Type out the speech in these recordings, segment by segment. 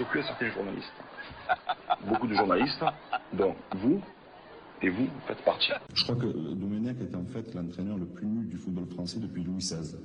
au cul à certains journalistes. Beaucoup de journalistes, dont vous, et vous faites partie. Je crois que Domenech est en fait l'entraîneur le plus nul du football français depuis Louis XVI.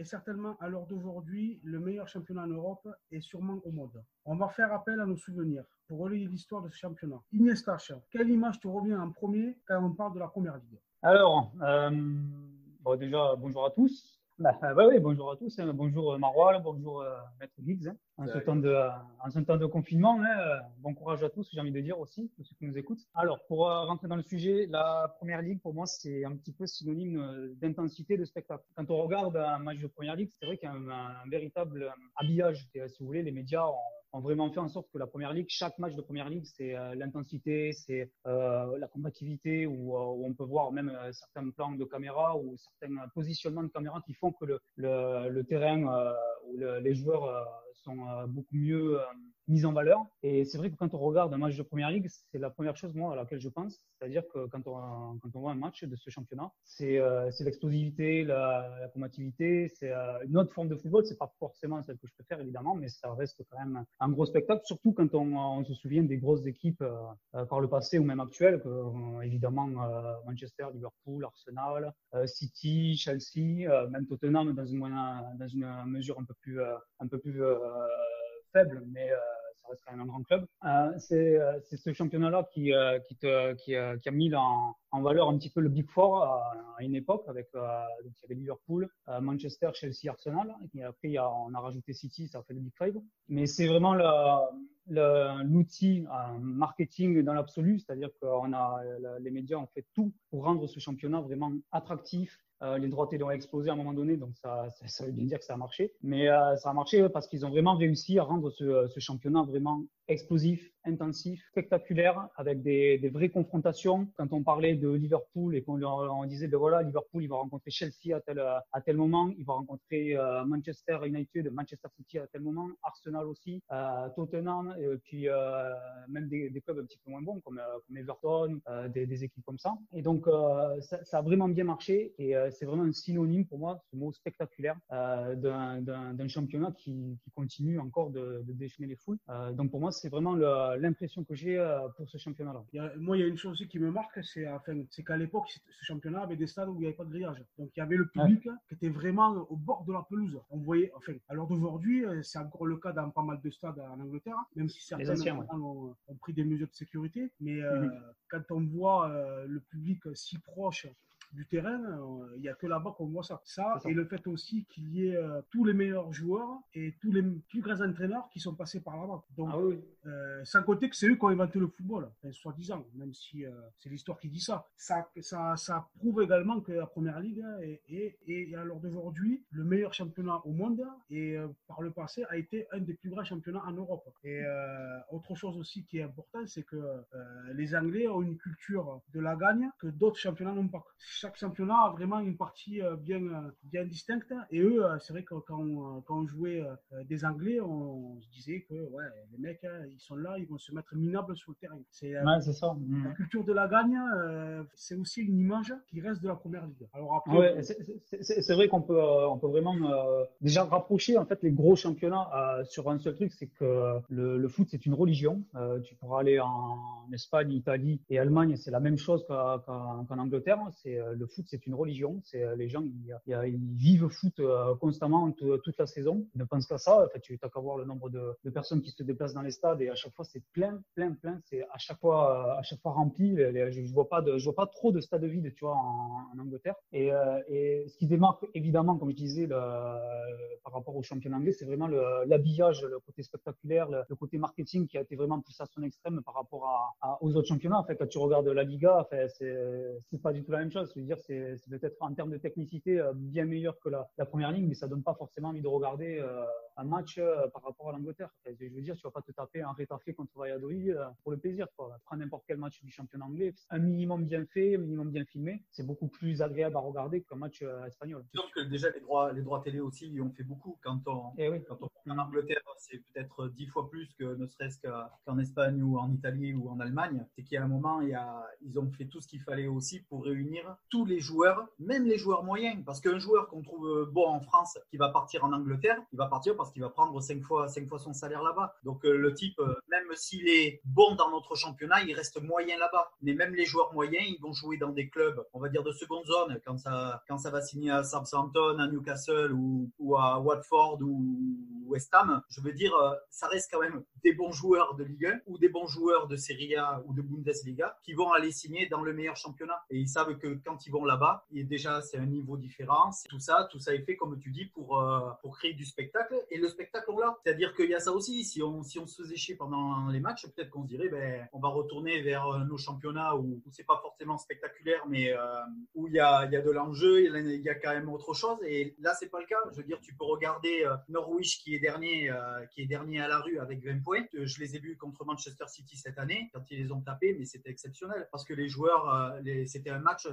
Est certainement à l'heure d'aujourd'hui le meilleur championnat en Europe et sûrement au monde. On va faire appel à nos souvenirs pour relayer l'histoire de ce championnat. Ignestache, quelle image te revient en premier quand on parle de la Première Ligue? Alors, euh, déjà, bonjour à tous. Bah, bah oui, bonjour à tous. hein. Bonjour euh, Marois, bonjour euh, Maître Giggs. hein. En, ce temps de, euh, en ce temps de confinement, hein, euh, bon courage à tous, j'ai envie de dire aussi, tous ceux qui nous écoutent. Alors, pour euh, rentrer dans le sujet, la Première Ligue, pour moi, c'est un petit peu synonyme euh, d'intensité de spectacle. Quand on regarde un match de Première Ligue, c'est vrai qu'il y a un, un véritable euh, habillage. Et, euh, si vous voulez, les médias ont, ont vraiment fait en sorte que la Première Ligue, chaque match de Première Ligue, c'est euh, l'intensité, c'est euh, la combativité, où, euh, où on peut voir même certains plans de caméra ou certains positionnements de caméra qui font que le, terrain le- les joueurs sont beaucoup mieux euh, mis en valeur. Et c'est vrai que quand on regarde un match de Première Ligue, c'est la première chose moi à laquelle je pense, c'est-à-dire que quand on, quand on voit un match de ce championnat, c'est euh, l'explosivité, la, la combativité, c'est euh, une autre forme de football. C'est pas forcément celle que je préfère évidemment, mais ça reste quand même un gros spectacle, surtout quand on, se souvient des grosses équipes euh, euh, par le passé ou même actuelles, évidemment Manchester, Liverpool, Arsenal, City, Chelsea, même Tottenham dans une, dans une mesure un peu plus, un peu plus faible, mais reste quand même un grand club. Euh, c'est euh, c'est ce championnat-là qui, euh, a mis en, valeur un petit peu le Big Four à, une époque, avec Liverpool, Manchester, Chelsea, Arsenal, et après on a rajouté City, ça a fait le Big Five. Mais c'est vraiment l'outil marketing dans l'absolu, c'est-à-dire euh, les médias ont fait tout pour rendre ce championnat vraiment attractif. Euh, les droits télé ont explosé à un moment donné, donc ça, ça, veut bien dire que ça a marché. Mais euh, ça a marché parce qu'ils ont vraiment réussi à rendre ce, ce championnat vraiment explosif, intensif, spectaculaire, avec des, des vraies confrontations. Quand on parlait de Liverpool et qu'on disait, ben voilà, Liverpool, il va rencontrer Chelsea à tel, à tel moment, il va rencontrer euh, Manchester United, Manchester City à tel moment, Arsenal aussi, euh, Tottenham, et puis euh, même des, clubs un petit peu moins bons comme, euh, Everton, euh, des, équipes comme ça. Et donc, euh, ça, ça a vraiment bien marché et euh, c'est vraiment un synonyme pour moi, ce mot spectaculaire, euh, d'un- championnat qui, qui continue encore de, de déchaîner les foules. Euh, donc pour moi, c'est vraiment l'impression que j'ai euh, pour ce championnat-là. Moi, il y a une chose aussi qui me marque, c'est enfin, qu'à l'époque, ce championnat avait des stades où il n'y avait pas de grillage. Donc, il y avait le public qui était vraiment au bord de la pelouse. On voyait, enfin, l'heure d'aujourd'hui, euh, c'est encore le cas dans pas mal de stades en Angleterre, même si certains anciens, ouais. ont, ont pris des mesures de sécurité. Mais euh, Mhm. quand on voit euh, le public si proche du terrain, euh, il n'y a que là-bas qu'on voit ça. Ça, et le fait aussi qu'il y ait euh, tous les meilleurs joueurs et tous les plus grands entraîneurs qui sont passés par là-bas. Donc, Ah oui, euh, sans compter que c'est eux qui ont inventé le football, enfin, soi-disant, même si c'est l'histoire qui dit ça. Ça, ça. ça prouve également que la Première Ligue est, est, est, à l'heure d'aujourd'hui le meilleur championnat au monde et par le passé a été un des plus grands championnats en Europe. Et autre chose aussi qui est important, c'est que les Anglais ont une culture de la gagne que d'autres championnats n'ont pas. Chaque championnat a vraiment une partie euh, bien, euh, bien distincte et eux, euh, c'est vrai que quand on, quand on jouait des Anglais, on, on se disait que ouais, les mecs, hein, ils sont là, ils vont se mettre minables sur le terrain. C'est Ouais, c'est ça. la Mhm. culture de la gagne, euh, c'est aussi une image qui reste de la première ligue. Alors après, Ouais, c'est- c'est c'est- c'est vrai qu'on peut, on peut vraiment euh, déjà rapprocher en fait les gros championnats euh, sur un seul truc, c'est que le, le foot c'est une religion. Euh, tu pourras aller en Espagne, Italie et Allemagne, c'est la même chose qu'en Angleterre. C'est euh, le foot c'est une religion. C'est euh, les gens ils, ils- vivent foot euh, constamment toute la saison. Ils ne pensent qu'à ça. En fait, tu as qu'à voir le nombre de, personnes qui se déplacent dans les stades et à chaque fois c'est plein, plein, plein. C'est à chaque fois, euh, à chaque fois rempli. Je, je vois pas trop de stades vides, tu vois, en, en Angleterre. Et, euh, ce qui démarque évidemment, comme je disais, par rapport au championnat anglais, c'est vraiment l'habillage, le, côté spectaculaire, le, côté marketing qui a été vraiment poussé à son extrême par rapport aux autres championnats. En fait, quand tu regardes la Liga, enfin, c'est c'est pas du tout la même chose. Dire, c'est peut-être en termes de technicité euh, bien meilleur que la, la première ligne, mais ça donne pas forcément envie de regarder euh, un match euh, par rapport à l'Angleterre. je veux dire, tu vas pas te taper un rétafé contre Valladolid pour le plaisir. Quoi. Prends n'importe quel match du championnat anglais, un minimum bien fait, un minimum bien filmé, c'est beaucoup plus agréable à regarder qu'un match espagnol. Donc que déjà les droits, les droits télé aussi ils ont fait beaucoup. Quand on, eh oui. quand on en Angleterre, c'est peut-être dix fois plus que ne serait-ce qu'en Espagne ou en Italie ou en Allemagne. C'est a un moment, il y a, ils ont fait tout ce qu'il fallait aussi pour réunir tous les joueurs, même les joueurs moyens. Parce qu'un joueur qu'on trouve bon en France, qui va partir en Angleterre, il va partir parce qu'il va prendre cinq fois, cinq fois son salaire là-bas. Donc euh, le type, euh, même s'il est bon dans notre championnat, il reste moyen là-bas. Mais même les joueurs moyens, ils vont jouer dans des clubs, on va dire de seconde zone, quand ça, quand ça va signer à Southampton, à Newcastle ou, ou à Watford ou West Ham. Je veux dire, euh, ça reste quand même des bons joueurs de Ligue 1 ou des bons joueurs de Serie A ou de Bundesliga qui vont aller signer dans le meilleur championnat. Et ils savent que quand ils vont là-bas, déjà c'est un niveau différent. Tout ça, tout ça est fait comme tu dis pour euh, pour créer du spectacle. Et le spectacle on l'a. C'est-à-dire qu'il y a ça aussi. Si on si on se faisait chier pendant les matchs, peut-être qu'on se dirait ben on va retourner vers euh, nos championnats où, c'est pas forcément spectaculaire, mais euh, où il y a y a de l'enjeu, il y a quand même autre chose. Et là c'est pas le cas. Je veux dire, tu peux regarder Norwich qui est dernier qui est dernier à la rue avec 20 points. Je les ai vus contre Manchester City cette année quand ils les ont tapés, mais c'était exceptionnel parce que les joueurs, c'était un match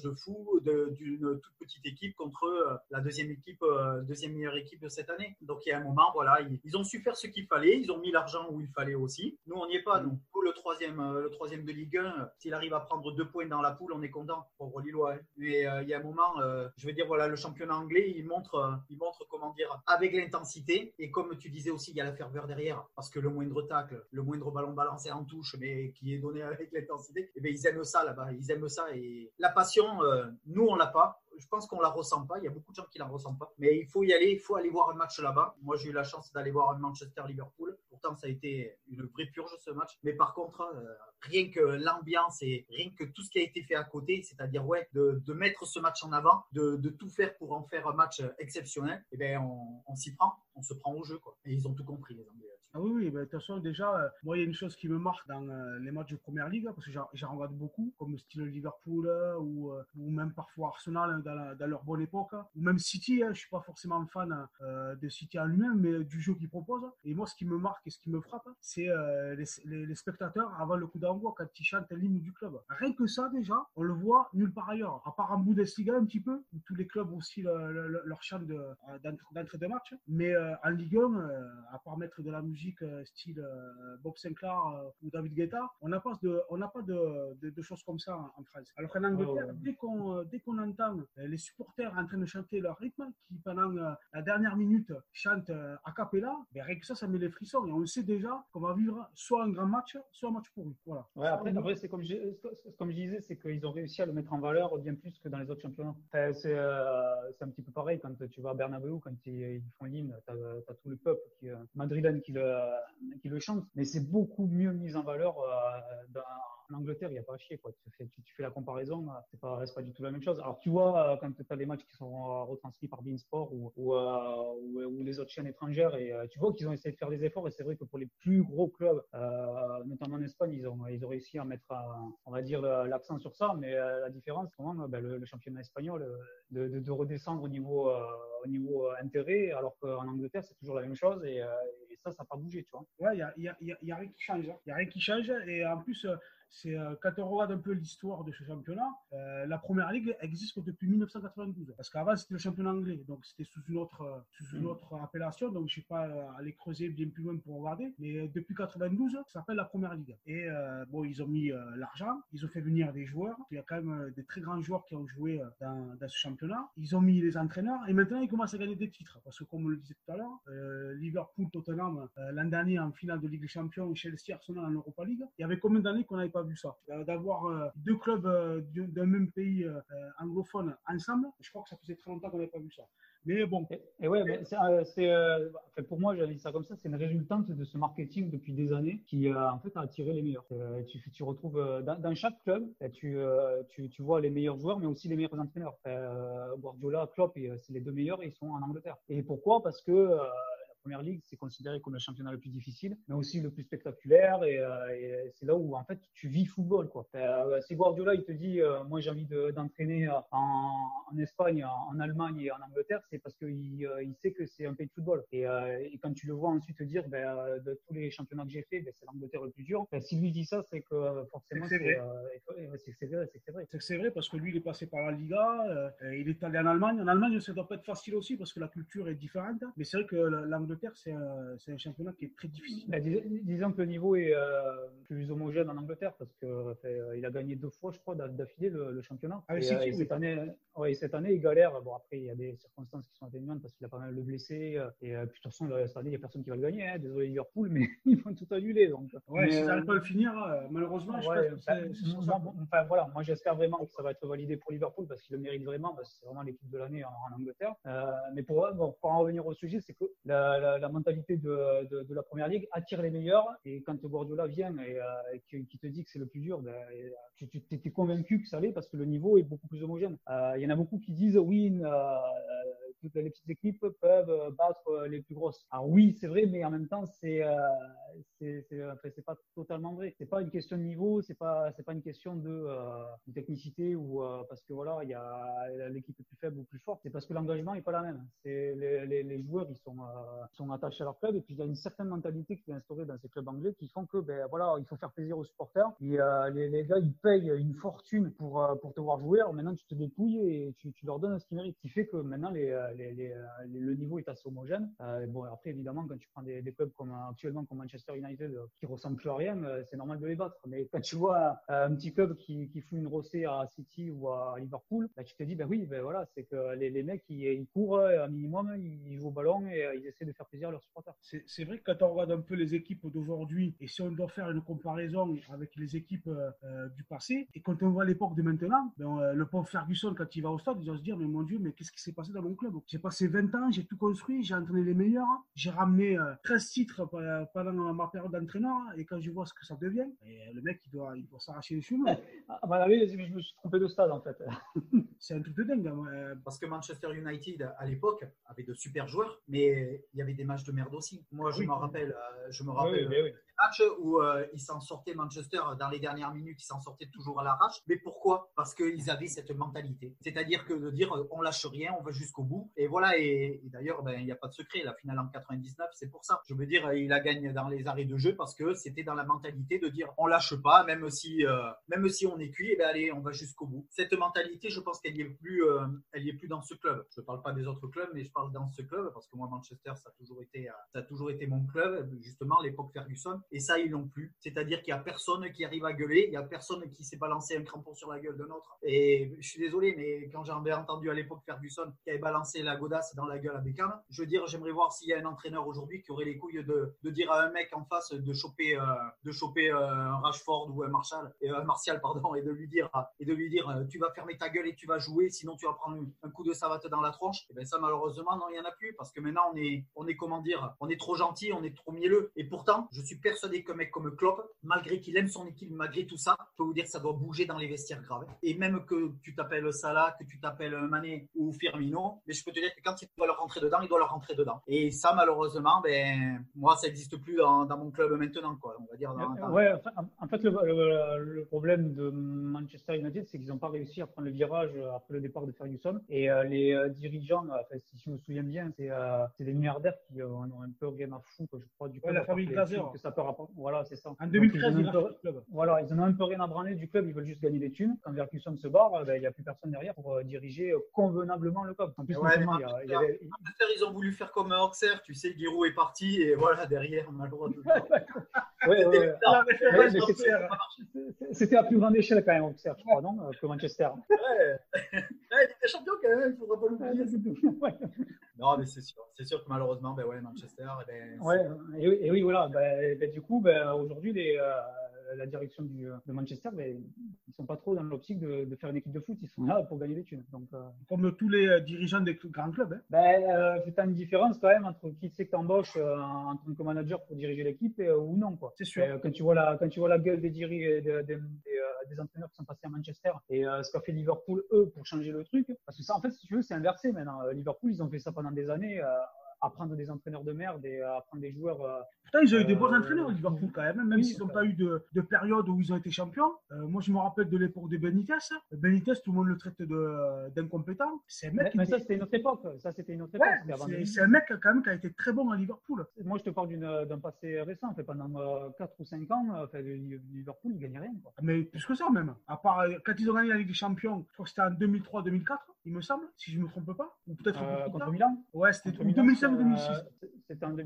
de fou d'une toute petite équipe contre euh, la deuxième équipe, euh, deuxième meilleure équipe de cette année. Donc il y a un moment, voilà, ils, ont su faire ce qu'il fallait, ils ont mis l'argent où il fallait aussi. Nous, on n'y est pas. Donc le troisième, euh, le troisième de Ligue 1, s'il arrive à prendre deux points dans la poule, on est content. Pauvre Lillois. Hein. Mais il y a un moment, je veux dire, voilà, le championnat anglais, il montre, il montre comment dire, avec l'intensité et comme tu disais aussi, il y a la ferveur derrière, parce que le moindre tacle, le moindre ballon balancé en touche, mais qui est donné avec l'intensité, et eh bien, ils aiment ça là-bas, ils aiment ça et la passion, nous on l'a pas, je pense qu'on la ressent pas. Il y a beaucoup de gens qui la ressentent pas. Mais il faut y aller. Il faut aller voir un match là-bas. Moi, j'ai eu la chance d'aller voir un Manchester-Liverpool. Pourtant, ça a été une vraie purge ce match. Mais par contre, euh, rien que l'ambiance et rien que tout ce qui a été fait à côté, c'est-à-dire ouais, de, mettre ce match en avant, de, tout faire pour en faire un match exceptionnel, eh ben on, on s'y prend. On se prend au jeu. Quoi. Et ils ont tout compris, les Anglais. Ah oui, oui, de toute façon, déjà, euh, moi, il y a une chose qui me marque dans euh, les matchs de première ligue, parce que j'en regarde beaucoup, comme style Liverpool euh, ou, même parfois Arsenal hein, dans, leur bonne époque, hein, ou même City. Hein, je suis pas forcément fan de City en lui-même, mais du jeu qu'ils proposent. Et moi, ce qui me marque et ce qui me frappe, c'est les, spectateurs avant le coup d'envoi quand ils chantent l'hymne du club. Rien que ça, déjà, on le voit nulle part ailleurs, à part en Bundesliga un petit peu, où tous les clubs aussi leur chant d'entrée de, de, match. Mais en Ligue 1, à part mettre de la musique euh, style euh, Bob Sinclair euh, ou David Guetta, on n'a pas de, on n'a pas de, de, choses comme ça en, France. Alors qu'en Angleterre, dès qu'on, dès qu'on entend les supporters en train de chanter leur rythme, qui pendant la dernière minute chantent a cappella, ben rien que ça, ça met les frissons et on sait déjà qu'on va vivre soit un grand match, soit un match pourri. Voilà. Ouais, après, après c'est comme, je, comme je disais, c'est qu'ils ont réussi à le mettre en valeur bien plus que dans les autres championnats. c'est, c'est un petit peu pareil quand tu vas à Bernabeu, quand ils, font l'hymne, tu as, tout le peuple qui, madrilène qui le, euh, qui le chante, mais c'est beaucoup mieux mis en valeur euh, en Angleterre, il n'y a pas à chier. Tu, fais, la comparaison, euh, c'est pas, pas du tout la même chose. Alors tu vois, quand tu as les matchs qui sont retranscrits par Beansport ou, ou, les autres chaînes étrangères, et tu vois qu'ils ont essayé de faire des efforts, et c'est vrai que pour les plus gros clubs, notamment en Espagne, ils ont, réussi à mettre, on va dire, l'accent sur ça, mais la différence, quand même, ben, le, championnat espagnol, de, de, redescendre au niveau, au niveau intérêt, alors qu'en Angleterre, c'est toujours la même chose, ça, ça n'a pas bougé, tu vois. Ouais, il n'y a, y a, y a, rien qui change. Il n'y a rien qui change. Et en plus, euh, c'est euh, quand on regarde un peu l'histoire de ce championnat, euh, la première ligue existe depuis 1992. Parce qu'avant, c'était le championnat anglais. Donc, c'était sous une autre, sous une mm. autre appellation. Donc, je ne sais pas aller creuser bien plus loin pour regarder. Mais depuis 92, ça s'appelle la première ligue. Et bon, ils ont mis l'argent. Ils ont fait venir des joueurs. Il y a quand même des très grands joueurs qui ont joué dans, dans, ce championnat. Ils ont mis les entraîneurs. Et maintenant, ils commencent à gagner des titres. Parce que, comme on le disait tout à l'heure, Liverpool, Tottenham, l'an dernier en finale de Ligue des Champions, Chelsea, Arsenal en Europa League. Il y avait combien d'années qu'on n'avait pas vu ça euh, D'avoir euh, deux clubs euh, d'un même pays anglophone ensemble, je crois que ça faisait très longtemps qu'on n'avait pas vu ça. Mais bon. Et, ouais, mais c'est, pour moi, j'avais ça comme ça, c'est une résultante de ce marketing depuis des années qui en fait a attiré les meilleurs. tu, retrouves dans, chaque club, tu, tu, vois les meilleurs joueurs, mais aussi les meilleurs entraîneurs. Guardiola, Klopp, c'est les deux meilleurs, ils sont en Angleterre. Et pourquoi? Parce que première ligue, c'est considéré comme le championnat le plus difficile, mais aussi le plus spectaculaire. Et, et c'est là où en fait tu vis football. Quoi. si Guardiola il te dit, moi j'ai envie d'entraîner en, en, Espagne, en, Allemagne et en Angleterre, c'est parce qu'il il sait que c'est un pays de football. Et, et, quand tu le vois ensuite dire, ben, de tous les championnats que j'ai fait, ben, c'est l'Angleterre le plus dur. Ben, si lui dit ça, c'est que forcément c'est vrai. C'est vrai, c'est vrai. C'est vrai parce que lui il est passé par la Liga, il est allé en Allemagne. En Allemagne, ça doit pas être facile aussi parce que la culture est différente. Mais c'est vrai que l'Angleterre, c'est un, un, championnat qui est très difficile. Bah, disons que le niveau est euh, plus homogène en Angleterre parce qu'il euh, a gagné deux fois, je crois, d'affilée le, championnat. Ah, et, euh, et cette, année, ouais, cette année, il galère. Bon, après, il y a des circonstances qui sont atténuantes parce qu'il a pas mal de blessés. Et puis, de toute façon, cette année, il n'y a personne qui va le gagner. Hein. Désolé, Liverpool, mais ils vont tout annuler. Donc. Ouais, s'ils n'arrivent pas le finir, malheureusement, je pense bah, enfin, voilà, moi, j'espère vraiment que ça va être validé pour Liverpool parce qu'il le mérite vraiment. Parce que c'est vraiment l'équipe de l'année en, en, Angleterre. mais pour, bon, pour en revenir au sujet, c'est que la, la, mentalité de, de, la première ligue attire les meilleurs. Et quand Guardiola vient et, euh, qui, te dit que c'est le plus dur, ben, tu, tu es convaincu que ça l'est parce que le niveau est beaucoup plus homogène. Euh, il y en a beaucoup qui disent oui, euh, toutes les petites équipes peuvent battre les plus grosses. Alors oui, c'est vrai, mais en même temps, c'est euh, c'est pas totalement vrai. C'est pas une question de niveau, c'est pas c'est pas une question de, euh, de technicité ou euh, parce que voilà, il y a l'équipe plus faible ou plus forte. C'est parce que l'engagement est pas la même. C'est les, les, les, joueurs ils sont euh, sont attachés à leur club et puis il y a une certaine mentalité qui est instaurée dans ces clubs anglais qui font que ben voilà, il faut faire plaisir aux supporters. Et les, les, gars ils payent une fortune pour pour te voir jouer. Alors maintenant tu te dépouilles et tu, tu leur donnes ce qu'ils méritent. Ce qui fait que maintenant les, les, le niveau est assez homogène. bon après évidemment quand tu prends des, clubs comme actuellement comme Manchester United qui ressemblent plus à rien, c'est normal de les battre. Mais quand tu vois un petit club qui, fout une rossée à City ou à Liverpool, bah, tu te dis, ben oui, ben voilà, c'est que les, mecs, ils, courent un minimum, ils jouent au ballon et ils essaient de faire plaisir à leurs supporters. C'est vrai que quand on regarde un peu les équipes d'aujourd'hui, et si on doit faire une comparaison avec les équipes euh, du passé, et quand on voit l'époque de maintenant, ben, euh, le pauvre Ferguson, quand il va au stade, il doit se dire, mais mon Dieu, mais qu'est-ce qui s'est passé dans mon club? J'ai passé 20 ans, j'ai tout construit, j'ai entraîné les meilleurs, j'ai ramené 13 euh, titres pendant ma période d'entraîneur, et quand je vois ce que ça devient, et le mec, il doit, il doit s'arracher les cheveux. Ah, bah, oui, je me suis trompé de stade, en fait. c'est un truc de dingue. Hein, Parce que Manchester United, à l'époque, avait de super joueurs, mais il y avait des matchs de merde aussi. Moi, je me rappelle, euh, je me rappelle oui, oui, matchs où euh, ils s'en sortaient, Manchester, dans les dernières minutes, ils s'en sortaient toujours à l'arrache. Mais pourquoi? Parce qu'ils avaient cette mentalité. C'est-à-dire que de dire, on lâche rien, on va jusqu'au bout. Et voilà, et, d'ailleurs, ben, il n'y a pas de secret. La finale en 99, c'est pour ça. Je veux dire, il a gagné dans les arrêts de jeu parce que c'était dans la mentalité de dire, on lâche pas, même si, euh, même si on est cuit, et eh ben, allez, on va jusqu'au bout. Cette mentalité, je pense qu'elle y est plus, euh, plus dans ce club. Je ne parle pas des autres clubs, mais je parle dans ce club parce que moi, Manchester, ça a toujours été, ça a toujours été mon club, justement, l'époque Ferguson. Et ça, ils l'ont plus. C'est-à-dire qu'il n'y a personne qui arrive à gueuler, il n'y a personne qui s'est balancé un crampon sur la gueule d'un autre. Et je suis désolé, mais quand j'avais entendu à l'époque Ferguson qui avait balancé la godasse dans la gueule à Beckham, je veux dire, j'aimerais voir s'il y a un entraîneur aujourd'hui qui aurait les couilles de, de, dire à un mec en face de choper, euh, de choper euh, un Rashford ou un Marshall, et un Martial, pardon, et de lui dire, et de lui dire, euh, tu vas fermer ta gueule et tu vas jouer, sinon tu vas prendre un coup de savate dans la tronche. Et ben ça, malheureusement, non, il n'y en a plus parce que maintenant on est, on est comment dire, on est trop gentil, on est trop mielleux. Et pourtant, je suis qu'un mec comme Klopp, malgré qu'il aime son équipe, malgré tout ça, je peux vous dire que ça doit bouger dans les vestiaires graves. Et même que tu t'appelles Salah, que tu t'appelles Mané ou Firmino, mais je peux te dire que quand il doit leur rentrer dedans, il doit leur rentrer dedans. Et ça, malheureusement, ben, moi, ça n'existe plus dans, mon club maintenant, quoi. On va dire. Ouais, en fait, le, problème de Manchester United, c'est qu'ils n'ont pas réussi à prendre le virage après le départ de Ferguson. Et euh, les euh, dirigeants, si je me souviens bien, c'est euh, des milliardaires qui ont un peu game à fou, je crois, du club. la famille Glazer. Que ça peut Voilà, c'est ça. En 2013, ils, voilà, ils en ont un peu rien à branler du club, ils veulent juste gagner des thunes. Quand Ferguson se barre, ben, il n'y a plus personne derrière pour diriger convenablement le club. En plus, ouais, il y avait... ils ont voulu faire comme Auxerre, tu sais, Giroud est parti et voilà, derrière, on a le droit de. ouais, ouais, C'était à plus grande échelle quand même, Auxerre, je crois, non Que Manchester. Ouais, il était champion quand même, il ne faudra pas l'oublier. Non, mais c'est sûr. C'est sûr que malheureusement, ben ouais, Manchester. Eh ben, ouais, et, oui, voilà. Ben, ben, du coup, ben, aujourd'hui, les, euh, la direction du, de Manchester, mais ils sont pas trop dans l'optique de, de, faire une équipe de foot. Ils sont là pour gagner des thunes. Donc, euh, Comme tous les euh, dirigeants des grands clubs. Hein. Ben, euh, c'est une différence quand même entre qui c'est que tu embauches en tant que manager pour diriger l'équipe ou non. C'est sûr. quand, tu vois la, quand tu vois la gueule des, des, des, des, entraîneurs qui sont passés à Manchester et ce qu'a fait Liverpool, eux, pour changer le truc, parce que ça, en fait, si tu veux, c'est inversé maintenant. Liverpool, ils ont fait ça pendant des années à prendre des entraîneurs de merde et à prendre des joueurs. euh, Putain, ils ont eu des bons Euh, entraîneurs, Liverpool, quand même, même oui, s'ils n'ont pas eu de, de période où ils ont été champions. Euh, moi, je me rappelle de l'époque de Benitez. Benitez, tout le monde le traite d'incompétent. C'est un mec Mais, qui mais était- ça, c'était une autre époque. Ça, c'était une autre époque. Ouais, c'est 2000. c'est un mec quand même qui a été très bon à Liverpool. Moi, je te parle d'un passé récent. En fait, pendant 4 ou 5 ans, euh, Liverpool, il gagnait rien. Quoi. Mais plus que ça même. À part euh, quand ils ont gagné la Ligue des Champions, je crois que c'était en 2003-2004, il me semble, si je ne me trompe pas. Ou peut-être Euh, contre. Milan? Ouais, c'était Contre Milan, 2005-2006. euh, C'était en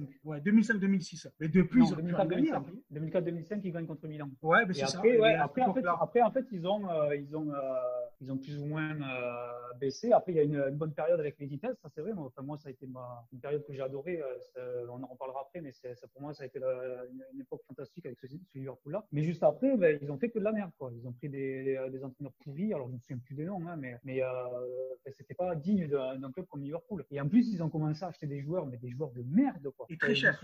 2005. Ouais, 2005-2006. Mais depuis, Non, ils ont pu en gagner. 2004-2005. après. 2004-2005, ils gagnent contre Milan. Ouais, mais c'est ça. après, ouais, après, en fait, époque-là- après, en fait, ils ont, euh, ils ont, euh, ils ont plus ou moins euh, baissé. Après, il y a une, une bonne période avec les vitesses, ça c'est vrai. Moi, enfin, moi, ça a été ma, une période que j'ai adorée. on en reparlera après, mais ça, pour moi, ça a été la- une, une époque fantastique avec ce, ce Liverpool-là. Mais juste après, ben, ils ont fait que de la merde. Quoi. Ils ont pris des, entraîneurs pourris. Alors, je ne me souviens plus des noms, hein, mais, mais ben, c'était pas digne d'un, d'un club comme Liverpool. Et en plus, ils ont commencé à acheter des joueurs, mais des joueurs de merde. Quoi. Et très Euh, me cher.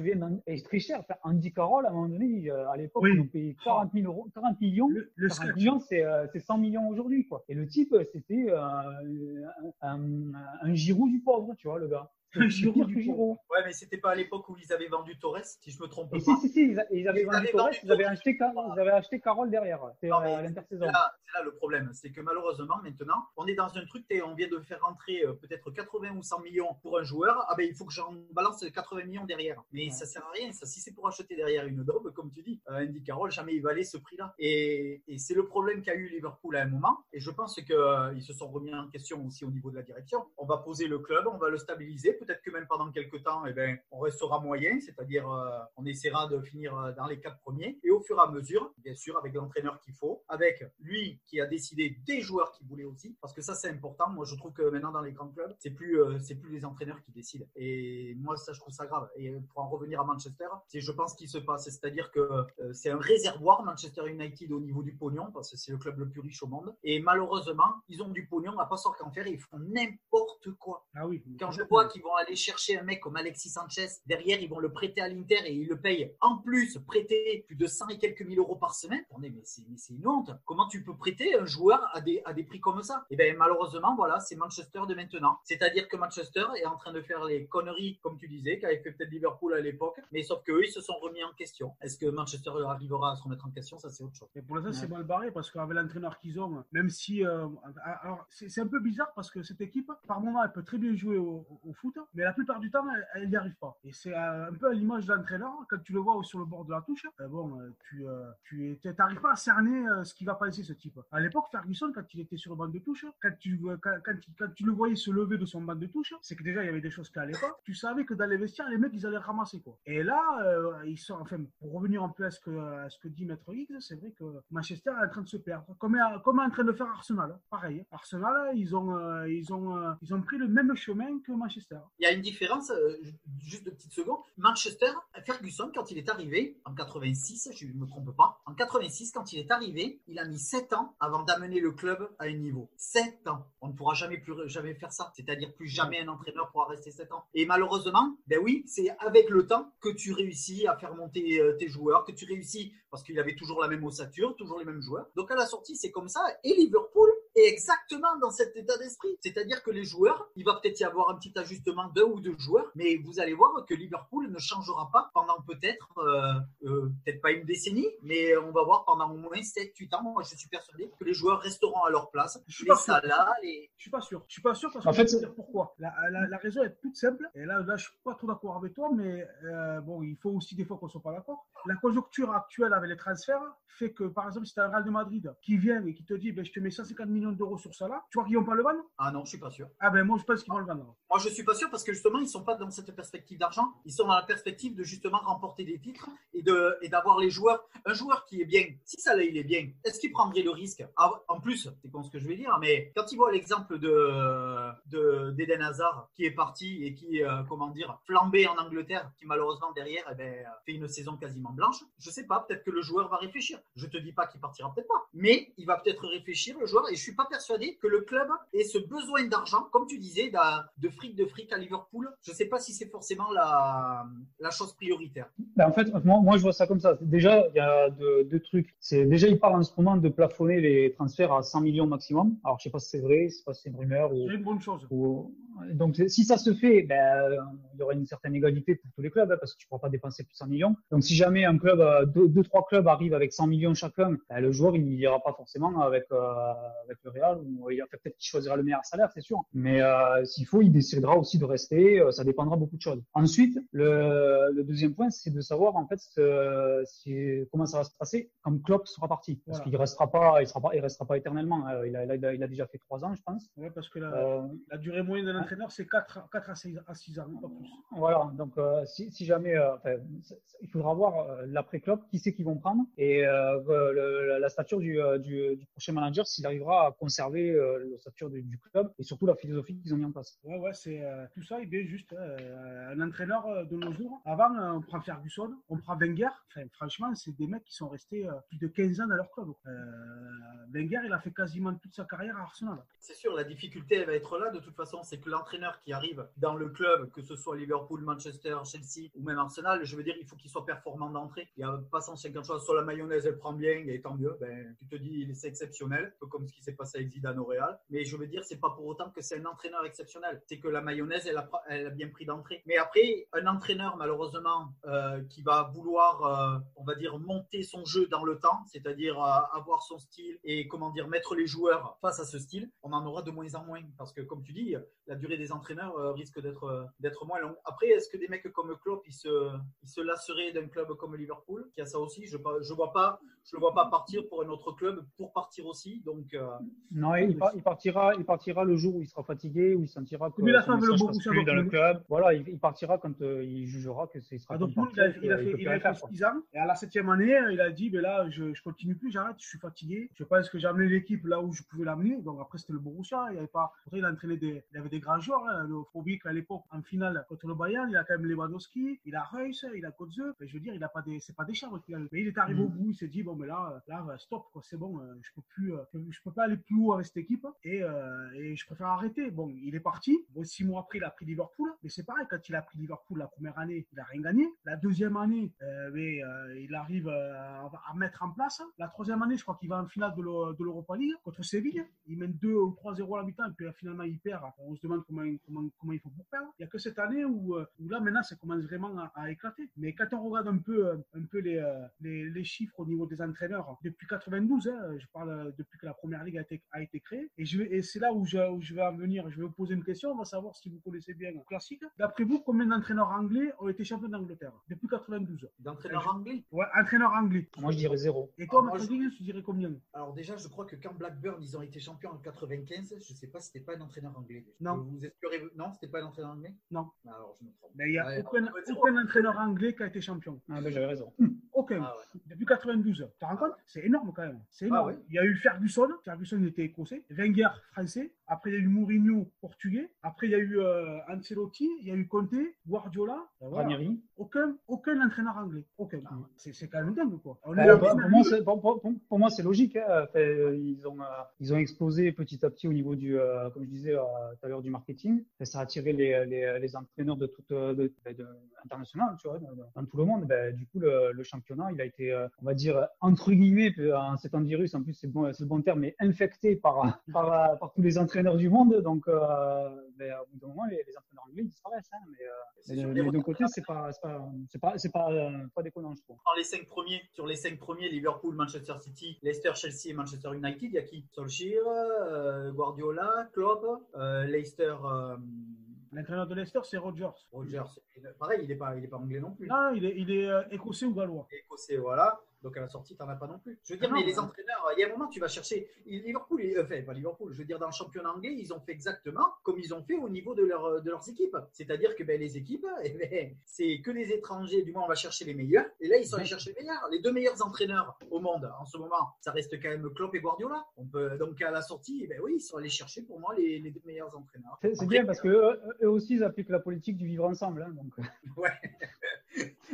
Et très cher. Enfin, Andy Carroll, à un moment donné, euh, à l'époque, Oui. ils ont payé 40, 000 euros, 40 millions. Le, le 40 sketch. millions, c'est euh, c'est 100 millions aujourd'hui, quoi. Et le type, euh, c'était euh, un, un, un Giroud du pauvre, tu vois, le gars. Giroud du. Giroud. Ouais, mais c'était pas à l'époque où ils avaient vendu Torres, si je me trompe Et pas. si, si, si, ils, avaient Ils vendu avaient Torres, vendu ils avaient acheté, Car- ils avaient acheté Carole derrière. Non, euh, l'intersaison. C'est là, c'est là le problème, c'est que malheureusement maintenant, on est dans un truc, t'es- on vient de faire rentrer euh, peut-être 80 ou 100 millions pour un joueur, ah ben il faut que j'en balance 80 millions derrière. Mais Ouais. ça sert à rien, ça. Si c'est pour acheter derrière une daube, comme tu dis, euh, Andy Carroll, jamais il valait ce prix-là. Et, et c'est le problème qu'a eu Liverpool à un moment. Et je pense qu'ils ils se sont remis en question aussi au niveau de la direction. On va poser le club, on va le stabiliser. Peut-être que même pendant quelques temps, eh ben, on restera moyen, c'est-à-dire euh, on essaiera de finir euh, dans les quatre premiers. Et au fur et à mesure, bien sûr, avec l'entraîneur qu'il faut, avec lui qui a décidé des joueurs qu'il voulait aussi, parce que ça c'est important. Moi, je trouve que maintenant dans les grands clubs, c'est plus euh, c'est plus les entraîneurs qui décident. Et moi, ça, je trouve ça grave. Et pour en revenir à Manchester, c'est je pense qu'il se passe, c'est-à-dire que euh, c'est un réservoir Manchester United au niveau du pognon, parce que c'est le club le plus riche au monde. Et malheureusement, ils ont du pognon à pas savoir qu'en faire. et Ils font n'importe quoi. Ah oui. Quand je vois qu'ils vont aller chercher un mec comme Alexis Sanchez, derrière, ils vont le prêter à l'Inter et ils le payent en plus, prêter plus de 100 et quelques mille euros par semaine. Attendez, mais c'est, mais c'est une honte. Comment tu peux prêter un joueur à des, à des prix comme ça? Et bien, malheureusement, voilà, c'est Manchester de maintenant. C'est-à-dire que Manchester est en train de faire les conneries, comme tu disais, qu'avait fait peut-être Liverpool à l'époque, mais sauf qu'eux, ils se sont remis en question. Est-ce que Manchester arrivera à se remettre en question? Ça, c'est autre chose. Et pour l'instant, c'est mal barré parce qu'avec l'entraîneur qu'ils ont, même si. euh, alors, c'est c'est un peu bizarre parce que cette équipe, par moment, elle peut très bien jouer au, au foot, mais la plupart du temps, elle n'y arrive pas. Et c'est euh, un peu à l'image de l'entraîneur, quand tu le vois sur le bord de la touche, euh, bon, euh, tu tu n'arrives pas à cerner ce qu'il va penser, ce type. À l'époque, Ferguson, quand il était sur le banc de touche, quand tu, quand, quand, tu- le voyais se lever de son banc de touche, c'est que déjà, il y avait des choses qui allaient pas. Tu savais que dans les vestiaires, les mecs, ils allaient ramasser, quoi. Et là, ils sont, enfin, pour revenir un peu à ce que, dit Maître Higgs, c'est vrai que Manchester est en train de se perdre. Comme, comme en train de faire Arsenal. hein. Pareil. Arsenal, ils ont, ils, ont, ils ont pris le même chemin que Manchester. Il y a une différence, euh, juste de petites secondes. Manchester, Ferguson, quand il est arrivé, en 86, je ne me trompe pas, en 86, quand il est arrivé, il a mis 7 ans avant d'amener le club à un niveau. 7 ans. On ne pourra jamais plus jamais faire ça. C'est-à-dire plus jamais un entraîneur pourra rester 7 ans. Et malheureusement, ben oui, c'est avec le temps que tu réussis à faire monter euh, tes joueurs, que tu réussis, parce qu'il avait toujours la même ossature, toujours les mêmes joueurs. Donc à la sortie, c'est comme ça. Et Liverpool est exactement dans cet état d'esprit. C'est-à-dire que les joueurs, il va peut-être y avoir un petit ajustement d'un ou deux joueurs, mais vous allez voir que Liverpool ne changera pas pendant peut-être, euh, euh, peut-être pas une décennie, mais on va voir pendant au moins 7-8 ans. Moi, je suis persuadé que les joueurs resteront à leur place. Je suis les pas sûr. Les... Je suis pas sûr. Je suis pas sûr parce En que fait, je vais te dire pourquoi. La, la, la raison est toute simple. Et là, là, je suis pas trop d'accord avec toi, mais euh, bon, il faut aussi des fois qu'on soit pas d'accord. La conjoncture actuelle avec les transferts fait que, par exemple, si tu as un Real de Madrid qui vient et qui te dit, ben, je te mets 150 millions d'euros sur ça là, tu vois qu'ils vont pas le vendre Ah non, je suis pas sûr. Ah ben moi, je pense qu'ils vont le vendre. Moi, je suis pas sûr parce que justement, ils sont pas dans cette perspective d'argent. Ils sont dans la perspective de justement remporter des titres et de et d'avoir les joueurs. Un joueur qui est bien, si ça là, il est bien, est-ce qu'il prendrait le risque? Ah, En plus, c'est con ce que je vais dire, mais quand il voit l'exemple de de d'Eden Hazard qui est parti et qui, euh, comment dire, flambé en Angleterre, qui malheureusement derrière, eh ben, fait une saison quasiment blanche. Je sais pas, peut-être que le joueur va réfléchir. Je te dis pas qu'il partira peut-être pas, mais il va peut-être réfléchir le joueur. Et je suis pas persuadé que le club ait ce besoin d'argent, comme tu disais, de fric de fric à Liverpool. Je sais pas si c'est forcément la la chose prioritaire. Ben, en fait, moi, moi, je vois ça comme ça. Déjà, il y a deux, deux trucs. C'est déjà, ils parlent en ce moment de plafonner les transferts à 100 millions maximum. Alors, je sais pas si c'est vrai, je sais pas si c'est une rumeur ou, C'est une bonne chose. ou- Donc, si ça se fait, ben, il y aura une certaine égalité pour tous les clubs, hein, parce que tu ne pourras pas dépenser plus de 100 millions. Donc, si jamais un club, euh, deux, deux trois clubs arrivent avec 100 millions chacun, ben, le joueur, il n'ira pas forcément avec, euh, avec le Real, ou il a peut-être qu'il choisira le meilleur salaire, c'est sûr. Mais euh, s'il faut, il décidera aussi de rester. ça dépendra beaucoup de choses. Ensuite, le, le deuxième point, c'est de savoir en fait comment ça va se passer quand Klopp sera parti, parce qu'il restera pas, il sera pas, il restera pas éternellement. Hein. Il a, il, a, il, a, déjà fait trois ans, je pense. Ouais, parce que la, la durée moyenne d'un entraîneur, c'est 4, 4 à 6, à 6 ans, pas plus. Voilà, donc euh, si, si, jamais, euh, il faudra voir euh, l'après-club, qui c'est qu'ils vont prendre et le, la stature du, du, du prochain manager, s'il arrivera à conserver la stature du, du, club et surtout la philosophie qu'ils ont mis en place. Ouais, ouais, c'est tout ça, il est juste un entraîneur de nos jours. Avant, on prend Ferguson, on prend Wenger. Enfin, franchement, c'est des mecs qui sont restés plus de 15 ans dans leur club. Wenger, il a fait quasiment toute sa carrière à Arsenal. C'est sûr, la difficulté, elle va être là de toute façon, c'est que l'entraîneur qui arrive dans le club, que ce soit Liverpool, Manchester, Chelsea ou même Arsenal, je veux dire, il faut qu'il soit performant d'entrée. Il n'y a pas 150 choses. Sur la mayonnaise, elle prend bien et tant mieux. Ben, tu te dis, c'est exceptionnel, un peu comme ce qui s'est passé avec Zidane au. Mais je veux dire, c'est pas pour autant que c'est un entraîneur exceptionnel. C'est que la mayonnaise, elle a, bien pris d'entrée. Mais après, un entraîneur, malheureusement, euh, qui va vouloir, euh, on va dire, monter son jeu dans le temps, c'est-à-dire euh, avoir son style et, comment dire, mettre les joueurs face à ce style, on en aura de moins en moins. Parce que, comme tu dis, la durée des entraîneurs risque d'être moins longue. Après, est-ce que des mecs comme Klopp, ils se, ils se lasseraient d'un club comme Liverpool, qui a ça aussi Je je vois pas, je le vois pas partir pour un autre club pour partir aussi. Donc euh, non, il, partira, il partira le jour où il sera fatigué, où il sentira que il a son plus dans le club. Voilà, il, partira quand il jugera que c'est. Ah, donc, il a, il a fait, il a fait 6 ans et à la septième année, il a dit, ben là, je, je continue plus, j'arrête, je suis fatigué. Je pense que j'ai amené l'équipe là où je pouvais l'amener. Donc après, c'était le Borussia. Il avait pas, il a entraîné des, il avait des grands joueurs. Hein. Le Frobic à l'époque en finale contre le Bayern, il a quand même Lewandowski, il a Reus, il a Kotze. je veux dire, il a pas des, c'est pas des chèvres Mais il est arrivé au mm. bout, il s'est dit bon mais là, stop c'est bon, euh, je peux plus, euh, je peux pas aller plus haut avec cette équipe et, euh, et je préfère arrêter. Bon, il est parti. Six mois après, il a pris Liverpool, mais c'est pareil quand il a pris Liverpool la première année, il a rien gagné. La deuxième année, mais il arrive à, mettre en place. La troisième année, je crois qu'il va en finale de l'Europa League contre Séville. Il mène 2 ou 3-0 à la mi-temps et puis finalement il perd. On se demande comment, comment, comment il faut pour perdre. Il n'y a que cette année où, là maintenant ça commence vraiment à, éclater. Mais quand on regarde un peu, un peu les, les chiffres au niveau des entraîneurs depuis 92, hein, je parle depuis que la première ligue a été, a été créée. Et, je, et c'est là où je, où je, vais en venir. Je vais vous poser une question. On va savoir si vous connaissez bien le classique. D'après vous, combien d'entraîneurs anglais ont été champions d'Angleterre depuis 92 D'entraîneurs anglais? Ouais, entraîneurs anglais. Moi, je dirais zéro. Et toi, Martin je... tu dirais combien? Alors, déjà, je crois que quand Blackburn, ils ont été champions en 95, je ne sais pas si c'était pas un entraîneur anglais. Non. Vous espérez... Non, c'était pas un entraîneur anglais? Non. Alors, je me trompe. Mais il n'y a aucun, aucun entraîneur anglais qui a été champion. Ah, ben, j'avais raison. Aucun. Ah, ouais. Depuis 92. Tu te rends compte? C'est énorme quand même. C'est énorme. Ah, ouais. Il y a eu Ferguson. Ferguson était écossais. Wenger, français. Après, il y a eu Mourinho, portugais. Après, il y a eu euh, Ancelotti. Il y a eu Conte, Guardiola. Voilà. Ranieri. Aucun, aucun entraîneur anglais. Aucun. Ah, c'est, c'est quand même dingue, quoi. Bah, pour, moi, c'est, pour, pour, pour, moi, c'est logique. Hein. Enfin, ils, ont, euh, ils ont explosé petit à petit au niveau du, euh, comme je disais tout à l'heure, du marketing. Et ça a attiré les, les, les entraîneurs de toute, de, de, de international, tu vois, dans, dans, tout le monde. Ben, du coup, le, le, championnat, il a été, on va dire, entre guillemets, en ces temps de virus, en plus, c'est, bon, c'est le bon terme, mais infecté par, par, par tous les entraîneurs du monde. Donc, euh, ben, au bout d'un moment, les, les, entraîneurs anglais disparaissent. Hein, mais, euh, mais, d'un côté, c'est pas, c'est pas, c'est pas, c'est pas, euh, pas déconnant, je trouve. Dans les cinq premiers, sur les cinq premiers, Liverpool, Manchester City, Leicester, Chelsea et Manchester United, il y a qui? Solskjaer, euh, Guardiola, Klopp, euh, Leicester. Euh, L'entraîneur de Leicester, c'est Rogers. Rogers. Pareil, il n'est pas, il est pas anglais non plus. Non, il est, il est euh, écossais ou gallois. Écossais, voilà. Donc à la sortie, tu n'en as pas non plus. Je veux dire, ah mais les entraîneurs, il y a un moment, tu vas chercher. Liverpool, enfin, pas Liverpool, je veux dire, dans le championnat anglais, ils ont fait exactement comme ils ont fait au niveau de, leur, de leurs équipes. C'est-à-dire que ben, les équipes, eh ben, c'est que les étrangers, du moins, on va chercher les meilleurs. Et là, ils sont allés chercher les meilleurs. Les deux meilleurs entraîneurs au monde en ce moment, ça reste quand même Klopp et Guardiola. On peut, donc à la sortie, eh ben, oui, ils sont allés chercher pour moi les, les deux meilleurs entraîneurs. C'est bien parce que eux, aussi, ils appliquent la politique du vivre ensemble. Hein, donc. ouais.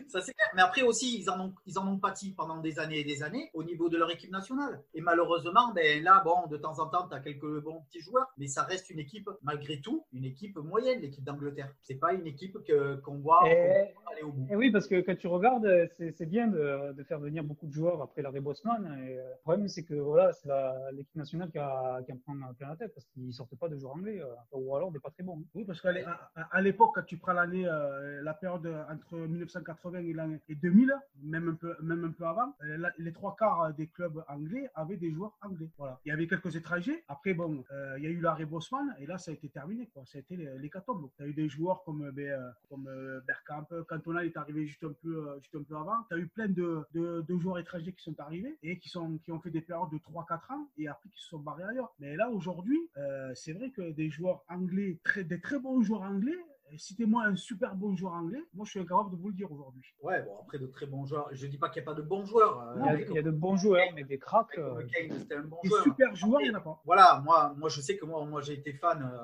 Ça c'est clair. Mais après aussi, ils en ont, ils en ont pâti pendant des années et des années au niveau de leur équipe nationale. Et malheureusement, ben là, bon, de temps en temps, tu as quelques bons petits joueurs, mais ça reste une équipe, malgré tout, une équipe moyenne, l'équipe d'Angleterre. C'est pas une équipe que qu'on voit, Et- aller au bout. Et oui, parce que quand tu regardes, c'est c'est bien de, de faire venir beaucoup de joueurs après l'arrêt Bosman. Et, euh, le problème, c'est que voilà, c'est la- l'équipe nationale qui, a, qui en prend plein la tête parce qu'ils sortent pas de joueurs anglais, euh, ou alors des pas très bons. Oui, parce qu'à à, à- l'époque, quand tu prends l'année, euh, la période entre 1980 et, l'année- et 2000, même un peu, même un peu avant, euh, les trois quarts des clubs anglais avaient des joueurs anglais. Voilà. Il y avait quelques étrangers. Après, bon, euh, il y a eu l'arrêt Bosman et là, ça a été terminé. Quoi. Ça a été l'hécatombe. Tu as eu des joueurs comme, euh, ben, comme Bergkamp, Cantona est arrivé juste un peu, juste un peu avant. Tu as eu plein de, de, joueurs étrangers qui sont arrivés et qui, sont, qui ont fait des périodes de 3-4 ans et après qui se sont barrés ailleurs. Mais là, aujourd'hui, c'est vrai que des joueurs anglais, très, des très bons joueurs anglais, citez-moi un super bon joueur anglais, moi je suis incapable de vous le dire aujourd'hui. Ouais, bon, après de très bons joueurs. Je dis pas qu'il n'y a pas de bons joueurs. euh, Il y, a, il y a de bons joueurs, mais des cracks. euh, c'était un bon Des joueur. super joueurs, il n'y en a pas. Voilà, moi, moi je sais que moi, moi j'ai été fan, euh,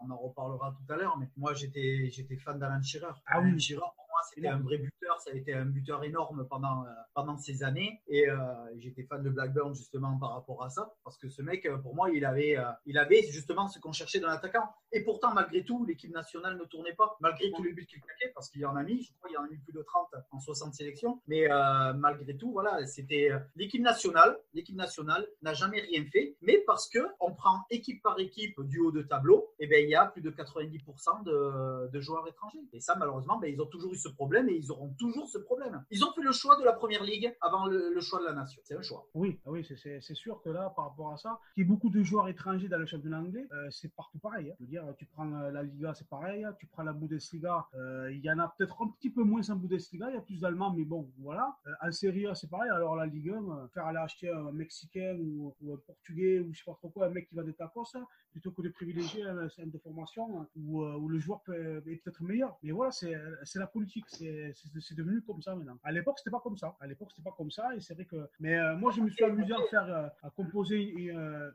on en reparlera tout à l'heure, mais moi j'étais, j'étais fan d'Alan Shearer. Ah Alan oui. Shearer, c'était un vrai buteur, ça a été un buteur énorme pendant, euh, pendant ces années. Et euh, j'étais fan de Blackburn justement par rapport à ça, parce que ce mec, euh, pour moi, il avait, il avait justement ce qu'on cherchait dans l'attaquant. Et pourtant, malgré tout, l'équipe nationale ne tournait pas, malgré tous les buts qu'il claquait, parce qu'il y en a mis, je crois, il y en a mis plus de 30 en 60 sélections. Mais malgré tout, voilà, c'était l'équipe nationale. L'équipe nationale n'a jamais rien fait, mais parce que on prend équipe par équipe du haut de tableau, et ben il y a plus de 90% de, de joueurs étrangers. Et ça, malheureusement, ben, ils ont toujours eu ce problème et ils auront toujours ce problème. Ils ont fait le choix de la première ligue avant le, choix de la nation. C'est un choix. Oui, ah oui c'est- sûr que là, par rapport à ça, qu'il y ait beaucoup de joueurs étrangers dans le championnat anglais, euh, c'est partout pareil. hein. Je veux dire, tu prends euh, la Liga, c'est pareil. Tu prends la Bundesliga, euh, il y en a peut-être un petit peu moins en Bundesliga, il y a plus d'Allemands, mais bon, voilà. En Serie A, c'est pareil. Alors la Ligue 1, euh, faire aller acheter un Mexicain ou, un Portugais ou je sais pas trop quoi, un mec qui va des tacos, hein, plutôt que de privilégier un centre de formation hein, où, le joueur peut, est peut-être meilleur. Mais voilà, c'est la politique, c'est devenu comme ça maintenant. À l'époque, c'était pas comme ça. À l'époque, c'était pas comme ça, et c'est vrai que. Mais euh, moi, je me suis amusé à faire, euh, à composer une, euh,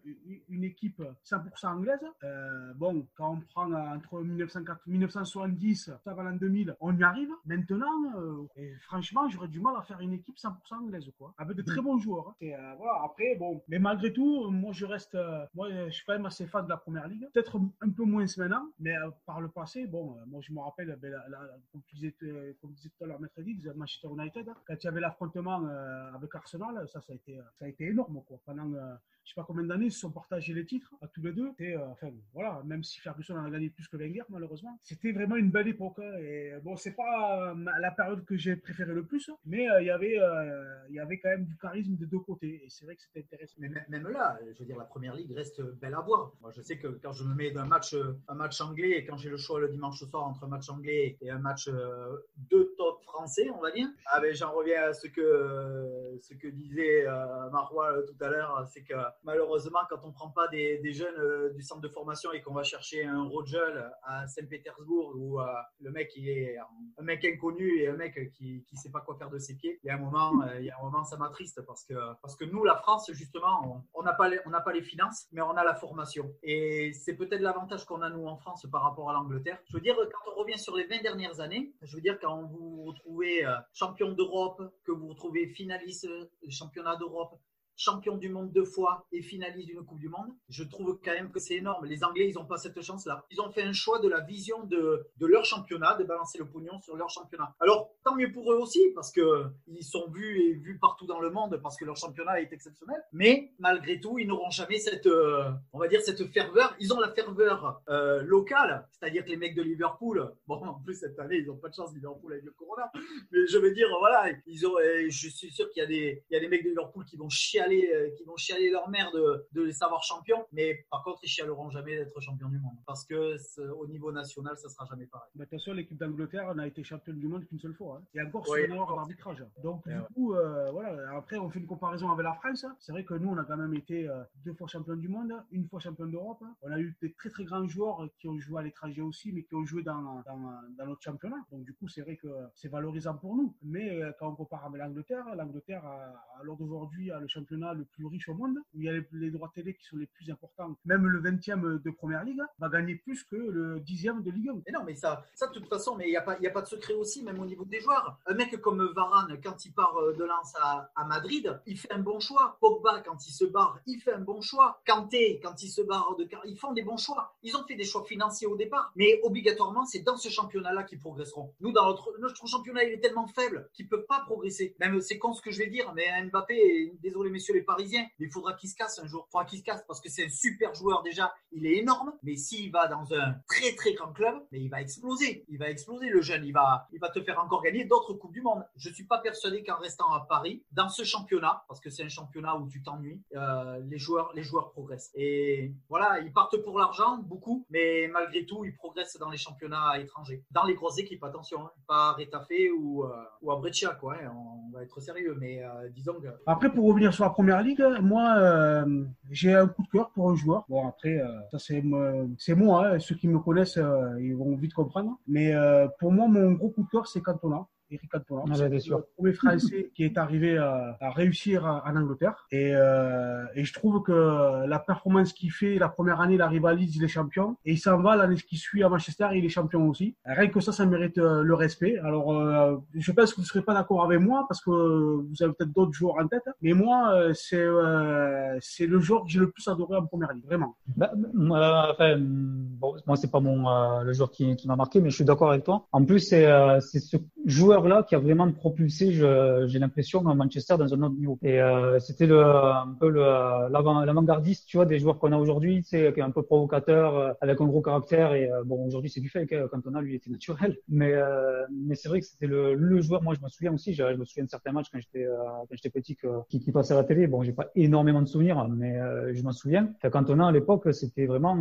une- équipe 100% anglaise. Bon, quand on prend entre 1904 1970 avant l'an 2000, on y arrive. Maintenant, franchement, j'aurais du mal à faire une équipe 100% anglaise, quoi, avec de très bons joueurs. hein. Et, voilà. Après, bon, mais malgré tout, moi, je reste, moi, je suis quand même assez fan de la première ligue. Peut-être un peu moins maintenant, mais par le passé, bon, moi, je me rappelle, ben, la- la- comme disait tout à l'heure, Giggs, Manchester United, hein, quand il y avait l'affrontement euh, avec Arsenal, ça, ça a été, euh, ça a été énorme, quoi. Pendant, euh, je sais pas combien d'années, ils se sont partagés les titres à tous les deux. Et, euh, enfin, voilà, même si Ferguson en a gagné plus que Wenger, malheureusement, c'était vraiment une belle époque. hein. Et bon, c'est pas euh, la période que j'ai préférée le plus, mais euh, il y avait, y avait quand même du charisme des deux côtés. Et c'est vrai que c'était intéressant. Mais même- là, je veux dire, la première ligue reste belle à voir. Moi, je sais que quand je me mets d'un match, un match anglais, et quand j'ai le choix le dimanche soir entre un match anglais et un match de top français, on va dire, ah ben, j'en reviens à ce que, ce que disait euh, Marois euh, tout à l'heure, c'est que malheureusement, quand on prend pas des, jeunes euh, du centre de formation et qu'on va chercher un Rogel à Saint-Pétersbourg où le mec il est un mec inconnu et un mec qui qui sait pas quoi faire de ses pieds, il y a un moment, il y a un moment ça m'attriste parce que parce que nous la France justement, on- on n'a pas les, on pas les finances, mais on a la formation et c'est peut-être l'avantage qu'on a nous en France par rapport à l'Angleterre. Je veux dire quand on revient sur les 20 dernières années, je veux dire quand vous vous retrouvez euh, champion d'Europe, que vous retrouvez finaliste des championnats d'Europe, champion du monde deux fois et finaliste d'une Coupe du Monde, je trouve quand même que c'est énorme. Les Anglais, ils n'ont pas cette chance-là. Ils ont fait un choix de la vision de, de leur championnat, de balancer le pognon sur leur championnat. Alors, tant mieux pour eux aussi, parce que ils sont vus et vus partout dans le monde, parce que leur championnat est exceptionnel. Mais malgré tout, ils n'auront jamais cette, euh, on va dire, cette ferveur. Ils ont la ferveur euh, locale, c'est-à-dire que les mecs de Liverpool, bon, en plus cette année, ils n'ont pas de chance, Liverpool avec le Corona. Mais je veux dire, voilà, ils ont, je suis sûr qu'il y a des, y a des mecs de Liverpool qui vont chialer, euh, qui vont chialer leur mère de, de les savoir champions. Mais par contre, ils chialeront jamais d'être champion du monde. Parce que au niveau national, ça sera jamais pareil. Attention, l'équipe d'Angleterre n'a été championne du monde qu'une seule fois. hein. Et encore Oui, sur une erreur d'arbitrage. Donc, Et du ouais. coup, euh, voilà. Après, on fait une comparaison avec la France. C'est vrai que nous, on a quand même été euh, deux fois champion du monde, une fois champion d'Europe. On a eu des très très grands joueurs qui ont joué à l'étranger aussi, mais qui ont joué dans, dans, dans notre championnat. Donc, du coup, c'est vrai que c'est valorisant pour nous. Mais euh, quand on compare avec l'Angleterre, l'Angleterre, a- à l'heure d'aujourd'hui, a le championnat le plus riche au monde, où il y a les, droits télé qui sont les plus importants, même le 20e de première ligue va gagner plus que le 10e de Ligue 1. Mais non, mais ça, ça de toute façon, mais il n'y a, pas- a pas de secret aussi, même au niveau des joueurs. Un mec comme Varane, quand il part euh, de Lens à, Madrid, il fait un bon choix. Pogba, quand il se barre, il fait un bon choix. Kanté, quand il se barre de ils font des bons choix. Ils ont fait des choix financiers au départ, mais obligatoirement, c'est dans ce championnat-là qu'ils progresseront. Nous, dans notre, notre championnat, il est tellement faible qu'ils peuvent pas progresser. Même, c'est con ce que je vais dire, mais Mbappé, désolé messieurs les Parisiens, il faudra qu'il se casse un jour. Il faudra qu'il se casse parce que c'est un super joueur déjà. Il est énorme, mais s'il va dans un très très grand club, mais il va exploser. Il va exploser le jeune. Il va, il va te faire encore gagner d'autres coupes du monde. Je suis pas persuadé qu'en restant à Paris, dans ce championnat, parce que c'est un championnat où tu t'ennuies, euh, les joueurs, les joueurs progressent. Et voilà, ils partent pour l'argent, beaucoup, mais malgré tout, ils progressent dans les championnats étrangers. Dans les grosses équipes, attention, hein, pas à Retafe ou, euh, ou à Breccia, quoi. hein, on va être sérieux, mais euh, disons que Après, pour revenir sur la première ligue, moi, euh, j'ai un coup de cœur pour un joueur. Bon, après, euh, ça c'est moi. hein. Ceux qui me connaissent, euh, ils vont vite comprendre. Mais pour moi, mon gros coup de cœur, c'est Cantona. Eric Cantona. Ah, sûr. le premier Français qui est arrivé à, à réussir en Angleterre. Et, euh, et je trouve que la performance qu'il fait, la première année, il arrive à Leeds, il est champion. Et il s'en va l'année qui suit à Manchester, il est champion aussi. Rien que ça, ça mérite euh, le respect. Alors, euh, je pense que vous ne serez pas d'accord avec moi parce que vous avez peut-être d'autres joueurs en tête. Mais moi, c'est euh, c'est le joueur que j'ai le plus adoré en première ligue, vraiment. Bah, moi, enfin, bon, moi, c'est pas mon le joueur qui, qui m'a marqué, mais je suis d'accord avec toi. En plus, c'est ce joueur-là qui a vraiment propulsé, j'ai l'impression, Manchester dans un autre niveau. Et euh, c'était le un peu l'avant-gardiste, tu vois, des joueurs qu'on a aujourd'hui, c'est qui est un peu provocateur, euh, avec un gros caractère. Et euh, bon, aujourd'hui, c'est du fake. hein, Cantona, lui, était naturel. Mais euh, mais c'est vrai que c'était le, le joueur. Moi, je me souviens aussi. Je, je me souviens de certains matchs quand j'étais euh, quand j'étais petit que, qui, qui passaient à la télé. Bon, j'ai pas énormément de souvenirs, mais je m'en souviens. Enfin, Cantona à l'époque, c'était vraiment.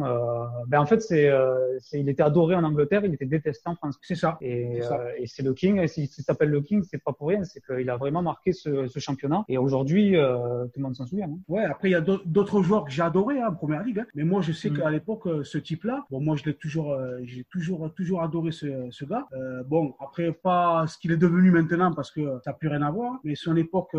Ben en fait, c'est c'est il était adoré en Angleterre, il était détesté en France. C'est ça. Et, C'est ça. et c'est le King. Et s'il s'appelle le King, c'est pas pour rien. C'est qu'il a vraiment marqué ce, ce championnat. Et aujourd'hui, euh, tout le monde s'en souvient. hein. Ouais, après, il y a d'autres- joueurs que j'ai adorés hein, en première ligue. hein. Mais moi, je sais Mm. qu'à l'époque, euh, ce type-là, bon, moi, je l'ai toujours, euh, j'ai toujours, toujours adoré ce, ce gars. Euh, bon, après, pas ce qu'il est devenu maintenant parce que ça n'a plus rien à voir. Mais son époque,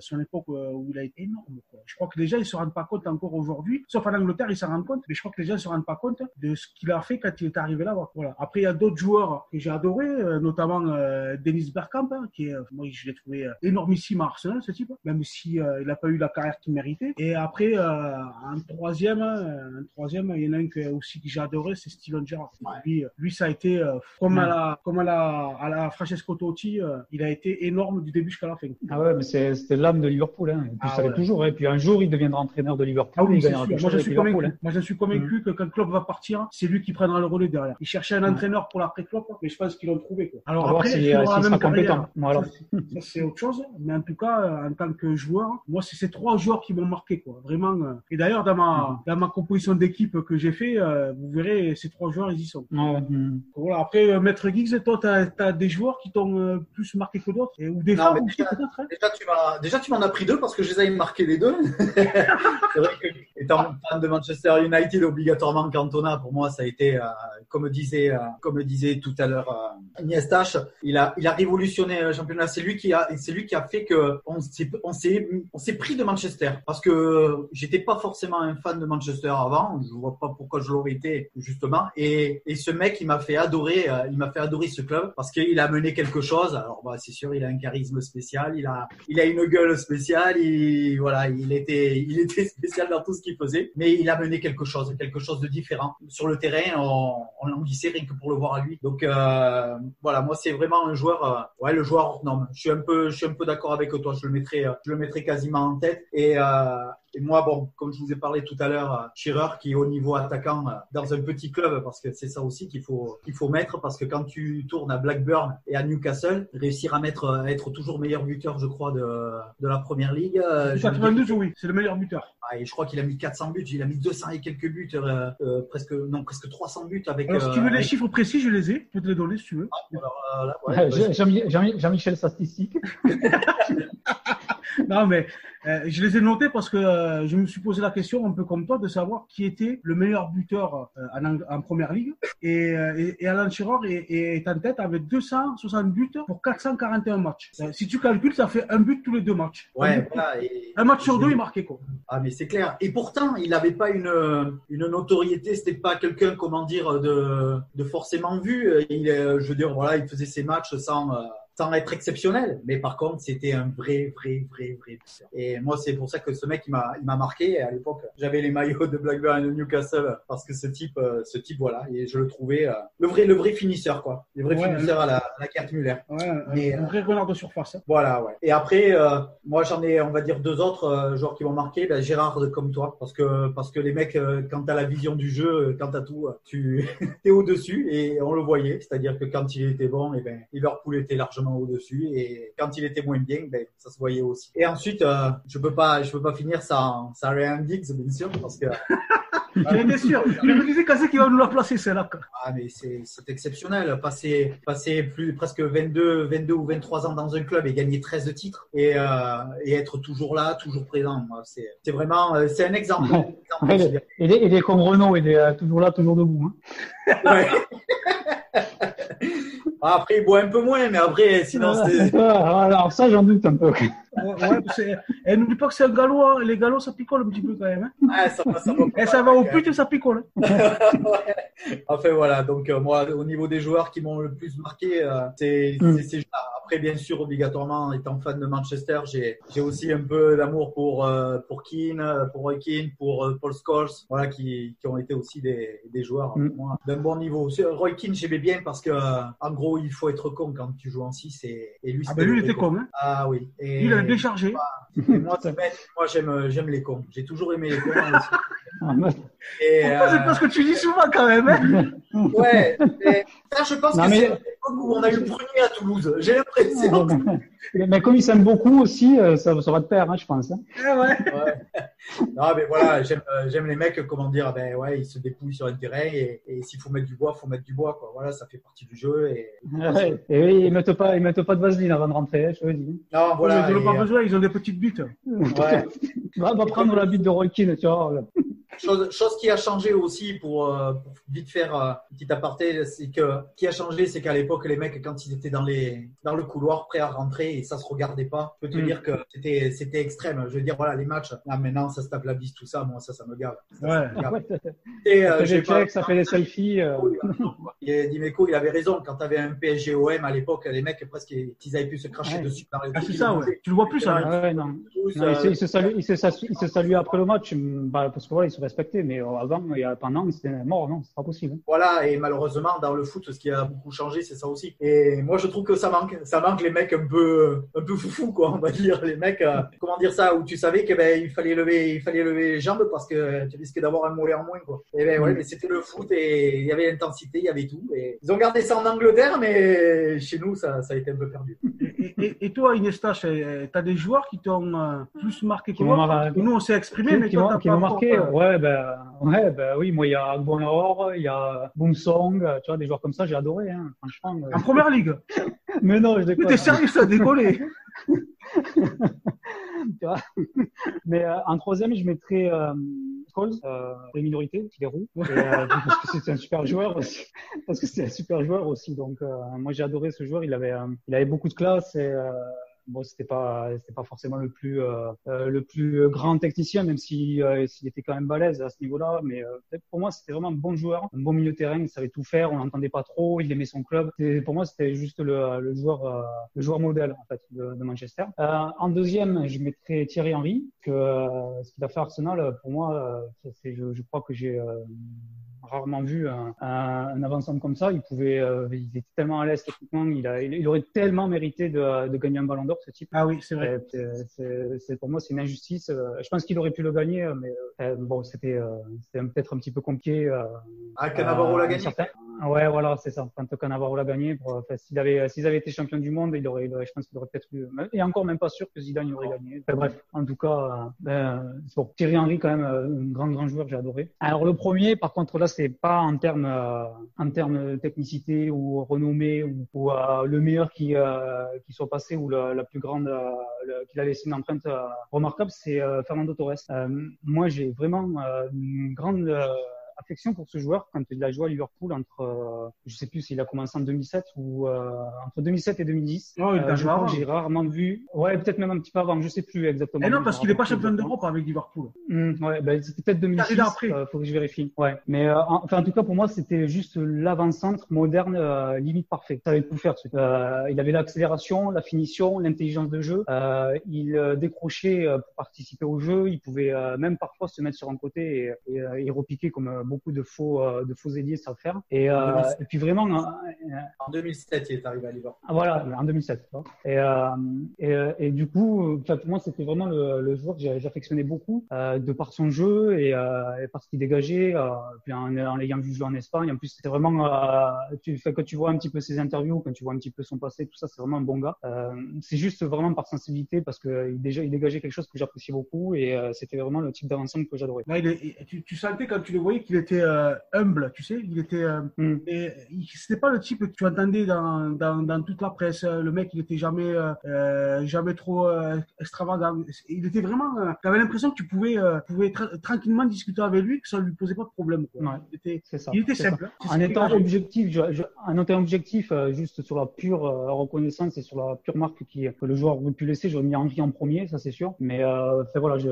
son époque où il a été énorme. quoi. Je crois que les gens, ils se rendent pas compte encore aujourd'hui. Sauf en Angleterre, ils s'en rendent compte. Mais je crois que les gens se rendent pas compte de ce qu'il a fait quand il est arrivé là-bas. Voilà. Après, il y a d'autres joueurs que j'ai adorés, euh, notamment euh, Dennis Bergkamp, hein, qui est, euh, moi, je l'ai trouvé euh, énormissime à Arsenal, ce type, même si euh, il n'a pas eu la carrière qu'il méritait. Et après, euh, en troisième, euh, en troisième, il y en a un que, aussi que j'ai adoré, c'est Steven Gerrard. Lui, euh, lui, ça a été euh, comme à la, comme à la, à la Francesco Totti, euh, il a été énorme du début jusqu'à la fin. Ah ouais, mais c'est- c'était l'âme de Liverpool. Hein. Et puis Ah ça ouais. toujours. Et puis un jour, il deviendra entraîneur de Liverpool. Ah oui, il Moi, je suis Liverpool. convaincu. hein. Moi, je suis convaincu que quand Klopp va partir, c'est lui qui prendra le relais derrière. Il cherchait un Mm. entraîneur pour l'après Klopp, mais je pense qu'ils l'ont trouvé. Quoi. Alors après, il sera même compétent. Voilà. Ça, c'est- autre chose. Mais en tout cas, euh, en tant que joueur, moi, c'est ces trois joueurs qui m'ont marqué, quoi. Vraiment. euh. Et d'ailleurs, dans ma, dans ma composition d'équipe que j'ai fait, euh, vous verrez, ces trois joueurs, ils y sont. Ouais. Mm. Voilà. Après, Maître Giggs, toi, t'as as des joueurs qui t'ont plus marqué que d'autres, ou des Non, femmes mais aussi, déjà- peut-être. hein? Déjà, tu tu m'en as pris deux parce que je les avais marqués les deux. c'est vrai que, étant fan de Manchester United, obligatoirement Cantona, pour moi, ça a été, euh, comme disait, euh, comme disait tout à l'heure euh, Agnès Tache, il a, il a révolutionné le championnat. C'est lui qui a, c'est lui qui a fait que on s'est, on s'est, on s'est pris de Manchester parce que j'étais pas forcément un fan de Manchester avant. Je vois pas pourquoi je l'aurais été justement. Et, et ce mec, il m'a fait adorer, euh, il m'a fait adorer ce club parce qu'il a mené quelque chose. Alors, bah, c'est sûr, il a un charisme spécial, il a, il a une gueule spéciale, il, voilà, il était, il était spécial dans tout ce qu'il faisait, mais il a mené quelque chose, quelque chose de différent. Sur le terrain, on, on languissait rien que pour le voir à lui. Donc, euh, voilà, moi, c'est vraiment un joueur, euh, ouais, le joueur hors norme. Je suis un peu, je suis un peu d'accord avec toi. Je le mettrais, euh, je le mettrais quasiment en tête. Et, euh, et moi, bon, comme je vous ai parlé tout à l'heure, euh, Shearer qui est au niveau attaquant euh, dans un petit club, parce que c'est ça aussi qu'il faut qu'il faut mettre, parce que quand tu tournes à Blackburn et à Newcastle, réussir à mettre à être toujours meilleur buteur, je crois, de, de la première ligue. euh, je me dis- 92, oui, c'est le meilleur buteur. Ah, et je crois qu'il a mis 400 buts, il a mis 200 et quelques buts, euh, euh, presque non presque 300 buts avec. Alors, si tu veux les chiffres précis, je les ai. Je peux te les donner si tu veux. alors, euh, là, ouais, Jean-Michel Statistique. non, mais euh, je les ai notés parce que euh, je me suis posé la question, un peu comme toi, de savoir qui était le meilleur buteur euh, en, en première ligue. Et, euh, et, et Alan Shearer est, est en tête avec 260 buts pour 441 matchs. Euh, si tu calcules, ça fait un but tous les deux matchs. un, Ouais, but- voilà. et- un match sur deux, il marquait quoi. Ah mais c'est clair. Et pourtant, il n'avait pas une une notoriété. C'était pas quelqu'un, comment dire, de de forcément vu. Il, je veux dire, voilà, il faisait ses matchs sans euh, sans être exceptionnel. Mais par contre, c'était un vrai, vrai, vrai, vrai. Et moi, c'est pour ça que ce mec, il m'a il m'a marqué. Et à l'époque, j'avais les maillots de Blackburn et de Newcastle parce que ce type, euh, ce type, voilà, et je le trouvais euh, le vrai, le vrai finisseur, quoi. Le vrai Ouais, finisseur à la, à la carte Muller. Ouais, un- Mais, un euh, vrai renard de surface. hein. Voilà, ouais. Et après, euh, moi j'en ai, on va dire deux autres euh, joueurs qui m'ont marqué. Ben, Gérard comme toi, parce que parce que les mecs, euh, quand t'as la vision du jeu, euh, quand t'as tout, euh, tu es au dessus et on le voyait. C'est-à-dire que quand il était bon, et ben Liverpool était largement au dessus et quand il était moins bien, ben ça se voyait aussi. Et ensuite, euh, je peux pas, je peux pas finir sans sans Ryan Giggs bien sûr parce que étais sûr. Je me disais quand c'est qu'il va nous la placer, celle-là. Ah, mais c'est c'est exceptionnel. Passer, passer plus, presque 22, 22 ou 23 ans dans un club et gagner 13 titres et, euh, et être toujours là, toujours présent. C'est c'est vraiment, euh, c'est un exemple. Ouais. Un exemple, Ouais, je il, est, il est- il est comme Renault, il est euh, toujours là, toujours debout. hein. Ouais. Ah, après, il boit un peu moins, mais après, sinon, c'est. Ouais, Alors ça, j'en doute un peu. Ouais, c'est- et n'oublie pas que c'est un galop. hein. Les galops, ça picole un petit peu quand même. Hein. Ah, ça, va- ça va Et ça mal, va au quand pute et ça picole. hein. Ouais. Enfin voilà, donc euh, moi au niveau des joueurs qui m'ont le plus marqué, euh, c'est Mm. c'est ces joueurs. Après bien sûr obligatoirement étant fan de Manchester, j'ai j'ai aussi un peu d'amour pour euh, pour Keane, pour Roy Keane, pour euh, Paul Scholes, voilà qui qui ont été aussi des des joueurs Mm. moi, d'un bon niveau. Roy Keane j'aimais bien parce que en gros il faut être con quand tu joues en 6 et, et lui Ah ben lui, il était con. con. Hein. Ah oui. Et, il bien chargé. et moi, j'aime j'aime les cons. J'ai toujours aimé les cons. aussi. Ah, Et, Pourquoi c'est euh, pas ce que tu dis souvent quand même. Hein. Ouais, mais ça, je pense Non, que mais- c'est l'époque où on a eu le premier à Toulouse. J'ai l'impression. Mais comme il s'aime beaucoup aussi, euh, ça, ça va de pair, hein, je pense. hein. Eh ouais. Non, mais voilà, j'aime euh, j'aime les mecs, comment dire, ben ouais, ils se dépouillent sur un terrain et, et s'il faut mettre du bois, faut mettre du bois, quoi. Voilà, ça fait partie du jeu. Et, Ouais. Et oui, ils mettent pas, ils mettent pas de vaseline avant de rentrer, hein, je te le dis. Non, voilà. ils et, pas euh, besoin, ils ont des petites buttes. ouais. Va, va prendre la bite de Roy Keane, tu vois. Chose, chose qui a changé aussi pour, euh, pour vite faire euh, un petit aparté, c'est que qui a changé, c'est qu'à l'époque les mecs quand ils étaient dans les dans le couloir prêts à rentrer et ça se regardait pas, je peux te Mm. dire que c'était c'était extrême. Je veux dire voilà les matchs, là maintenant ça se tape la bise tout ça, moi ça ça me gave. Ça, ça Ouais. me gave. Ça Et, euh, fait j'ai des pas- checks, ça fait des selfies. euh. Et Dimeco, il avait raison. Quand tu avais un PSG OM à l'époque, les mecs presque ils avaient pu se cracher Ouais. dessus dans les Ah, c'est ça, ouais. Tu le vois plus, ça. Ah ouais, non. Tous, Non, il, se, il, se salue, après le match, bah, parce que voilà, ils se respectaient, mais euh, avant, il y a, pendant, c'était mort, non, c'est pas possible. hein. Voilà, et malheureusement, dans le foot, ce qui a beaucoup changé, c'est ça aussi. Et moi, je trouve que ça manque. Ça manque les mecs un peu, un peu foufou, quoi, on va dire. Les mecs, euh, comment dire ça, où tu savais que ben, il fallait lever, il fallait lever les jambes parce que tu risquais d'avoir un mollet en moins, quoi. Et ben, ouais, Mm. mais c'était le foot et il y avait l'intensité, il y avait tout. Et ils ont gardé ça en Angleterre, mais chez nous, ça, ça a été un peu perdu. Et, et- et toi, Iniesta, tu as des joueurs qui t'ont euh, plus marqué que Qui m'ont moi mar- Nous, on s'est exprimé, mais qui toi, m'ont t'as qui pas m'ont encore, marqué. euh, Ouais, ben, ouais, ben oui, moi, il y a Agbonlahor, il y a Boomsong, tu vois, des joueurs comme ça, j'ai adoré, hein, franchement. euh. En première ligue. Mais non, je Mais déconne. t'es sérieux, ça a décollé. tu vois. Mais euh, en troisième, je mettrais euh, Scholes, euh, les minorités, qui les roux, et, euh, parce que c'est un super joueur aussi. Parce que c'est un super joueur aussi. Donc, euh, moi, j'ai adoré ce joueur. Il avait, euh, il avait beaucoup de classe et euh, bon, c'était pas, c'était pas forcément le plus, euh, euh, le plus grand technicien, même si euh, s'il était quand même balèze à ce niveau-là. Mais euh, pour moi, c'était vraiment un bon joueur, un bon milieu de terrain. Il savait tout faire. On n'entendait pas trop. Il aimait son club. Pour moi, c'était juste le, le joueur, euh, le joueur modèle en fait de, de Manchester. Euh, en deuxième, je mettrais Thierry Henry. Que ce qu'il a fait à Arsenal, pour moi, je, je crois que j'ai rarement vu un, un, un avancement comme ça. Il pouvait, euh, il était tellement à l'aise techniquement. Il, a, il, il aurait tellement mérité de, de gagner un Ballon d'Or ce type. Ah oui, c'est vrai. C'est, c'est, c'est- pour moi, c'est une injustice. Euh, Je pense qu'il aurait pu le gagner, mais euh, bon, c'était, euh, c'était peut-être un petit peu compliqué. euh, Ah, Cannavaro l'a euh, gagné. certain- Ouais, voilà, c'est ça. Quand Navarro l'a gagné, pour, enfin, s'il avait, s'ils avaient été champions du monde, il aurait, il aurait je pense qu'il aurait peut-être eu, et encore même pas sûr que Zidane aurait gagné. Enfin, bref, en tout cas, euh, ben, bon, Thierry Henry quand même, euh, un grand grand joueur, j'ai adoré. Alors le premier, par contre là, c'est pas en termes, euh, en termes de technicité ou renommée ou, ou euh, le meilleur qui qui soit passé ou la, la plus grande, qu'il a laissé une empreinte remarquable, c'est Fernando Torres. moi, j'ai vraiment une grande affection pour ce joueur quand il a joué à Liverpool entre, euh, je sais plus s'il a commencé en 2007 ou euh, entre 2007 et 2010. Oh, il Euh, je joué crois que avant. j'ai rarement vu. Ouais, peut-être même un petit peu avant. Je sais plus exactement. Et non, Je parce qu'il n'est pas champion d'Europe avec Liverpool. Hum, ouais, ben, c'était peut-être 2006. Arrivé après. euh, faut que je vérifie. Ouais. Mais euh, en- enfin, en tout cas, pour moi, c'était juste l'avant-centre moderne, limite parfait. Ça avait tout faire. Euh, il avait l'accélération, la finition, l'intelligence de jeu. Euh, il décrochait pour participer au jeu. Il pouvait euh, même parfois se mettre sur un côté et, et, et repiquer comme beaucoup de faux, euh, de faux ailiers savent faire. Et, euh, et puis vraiment, euh, En 2007, il est arrivé à Liverpool. ah, Voilà, en 2007. tu vois. Et, euh, et, euh, et du coup, euh, pour moi, c'était vraiment le, le joueur que j'affectionnais beaucoup, euh, de par son jeu et, euh, et par ce qu'il dégageait. Euh, puis en, en l'ayant vu jouer en Espagne, en plus, c'était vraiment, euh, tu, quand tu vois un petit peu ses interviews, quand tu vois un petit peu son passé, tout ça, c'est vraiment un bon gars. Euh, c'est juste vraiment par sensibilité parce que il, déjà, il dégageait quelque chose que j'appréciais beaucoup et euh, c'était vraiment le type d'ensemble que j'adorais. Tu, tu sentais quand tu le voyais qu'il était euh, humble, tu sais. Il était. euh, et il- c'était pas le type que tu entendais dans, dans, dans toute la presse. Le mec, il était jamais, euh, euh, jamais trop extravagant. Il était vraiment. Tu avais l'impression que tu pouvais, pouvais tra- tranquillement discuter avec lui, que ça lui posait pas de problème. Quoi. Ouais. Il était, C'est ça. il était ça. simple. En étant objectif, je, je- en étant objectif, juste sur la pure reconnaissance et sur la pure marque qui, que le joueur aurait pu laisser, j'aurais mis Henry en premier, ça c'est sûr. Mais euh, fait, voilà, je,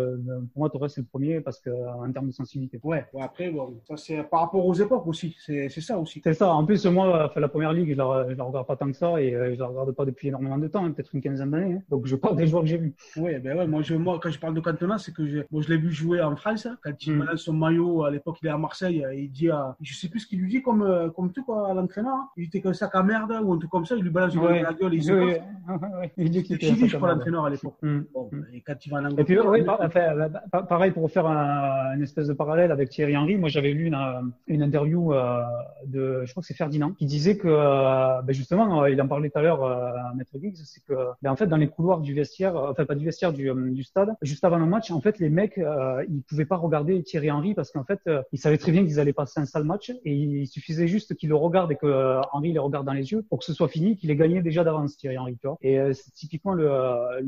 pour moi, Torres c'est le premier parce que en termes de sensibilité. Ouais, après, bon, ça c'est par rapport aux époques aussi. C'est c'est ça aussi. C'est ça. En plus, moi, euh, la première ligue, je la, je la regarde pas tant que ça et euh, je la regarde pas depuis énormément de temps, hein, peut-être une quinzaine d'années. hein. Donc, je parle des joueurs que j'ai vus. Ouais, ben ouais, moi, je, moi, quand je parle de Cantona, c'est que je, moi, je l'ai vu jouer en France. hein, Quand il Mm. balance son maillot, à l'époque, il est à Marseille, et il dit à, je sais plus ce qu'il lui dit comme, euh, comme truc, quoi, à l'entraîneur. Il était comme ça à merde, ou un truc comme ça, il lui balance Ouais. la gueule et il se Oui, oui, oui. Il dit qu'il était Chili, je crois, l'entraîneur à l'époque. Bon, Mm. et quand il va en Et puis, Angleterre, oui, euh, pa- pareil pour faire un, une espèce de parallèle avec Thierry Henry. Moi, j'avais lu une, euh, interview euh, de, je crois que c'est Ferdinand, qui disait que, euh, ben justement, il en parlait tout à l'heure à Maître Giggs, c'est que, ben en fait, dans les couloirs du vestiaire, enfin pas du vestiaire, du, du stade, juste avant le match, en fait, les mecs, ils pouvaient pas regarder Thierry Henry parce qu'en fait, ils savaient très bien qu'ils allaient passer un sale match et il suffisait juste qu'ils le regardent et que Henry les regarde dans les yeux pour que ce soit fini, qu'il ait gagné déjà d'avance Thierry Henry, tu vois. Et c'est typiquement le,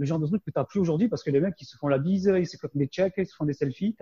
genre de truc que t'as plus aujourd'hui parce que les mecs, ils se font la bise, ils se claquent des checks, ils se font des selfies,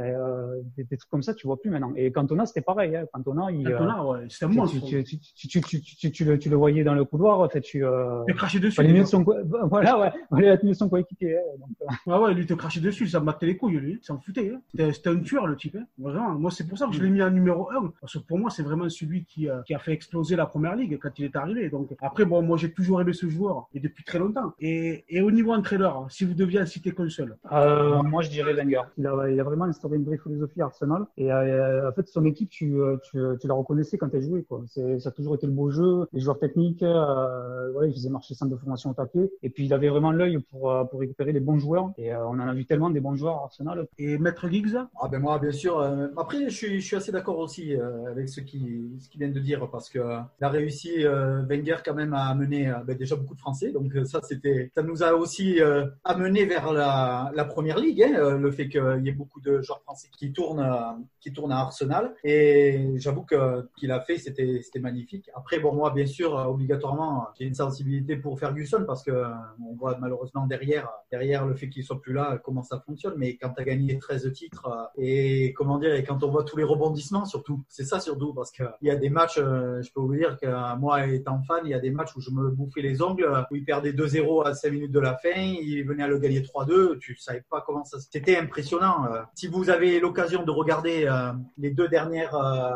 des, des trucs comme ça, tu vois plus maintenant. Et Cantona, c'était pareil. Hein. Cantona, il, euh, Cantona, ouais, c'est un monstre. tu, tu, le, tu le voyais dans le couloir, en fait, tu, euh, Il te crachait dessus. fallait mieux son, voilà, ouais, fallait mieux son coéquipier. hein. Euh, Ouais, ouais, lui, il te crachait dessus, ça me battait les couilles, lui. Il s'en foutait. Hein. C'était c'était un tueur, le type. Hein. Vraiment. Moi, c'est pour ça que je l'ai mis en numéro 1. Parce que pour moi, c'est vraiment celui qui, euh, qui a fait exploser la première ligue quand il est arrivé. Donc, après, bon, moi, j'ai toujours aimé ce joueur. Et depuis très longtemps. Et, et au niveau entraîneur, si vous deviez en citer qu'un seul. Euh, moi, je dirais Wenger. Il a, il a vraiment instauré une vraie philosophie Arsenal. Et euh, en fait, son équipe, tu, euh, tu, tu la reconnaissais quand elle jouait. Quoi. C'est, ça a toujours été le beau jeu, les joueurs techniques. Euh, ouais, il faisait marcher le centre de formation au taquet. Et puis, il avait vraiment l'œil pour, euh, pour récupérer les bons joueurs. Et euh, on en a vu tellement des bons joueurs à Arsenal. Et Maître Giggs? Ah ben moi, bien sûr. euh, après, je suis, je suis assez d'accord aussi euh, avec ce qui, ce qu'il vient de dire parce que euh, il a réussi euh, Wenger quand même à amener euh, ben, déjà beaucoup de Français. Donc euh, ça, c'était, ça nous a aussi euh, amené vers la, la première ligue. Hein, euh, le fait qu'il y ait beaucoup de joueurs français qui tournent, euh, qui tournent à Arsenal. Et j'avoue que qu'il a fait, c'était, magnifique. Après, bon, moi, bien sûr, euh, obligatoirement, j'ai une sensibilité pour Ferguson parce que euh, on voit malheureusement derrière, derrière le fait qu'il soit plus là, comment ça fonctionne. Mais quand tu as gagné 13 titres euh, et comment dire, et quand on voit tous les rebondissements, surtout, c'est ça surtout parce que il y a des matchs, je peux vous dire que moi étant fan, il y a des matchs où je me bouffais les ongles, où il perdait 2-0 à 5 minutes de la fin, il venait à le gagner 3-2, tu savais pas comment ça. C'était impressionnant. Si vous avez l'occasion de regarder les deux dernières euh,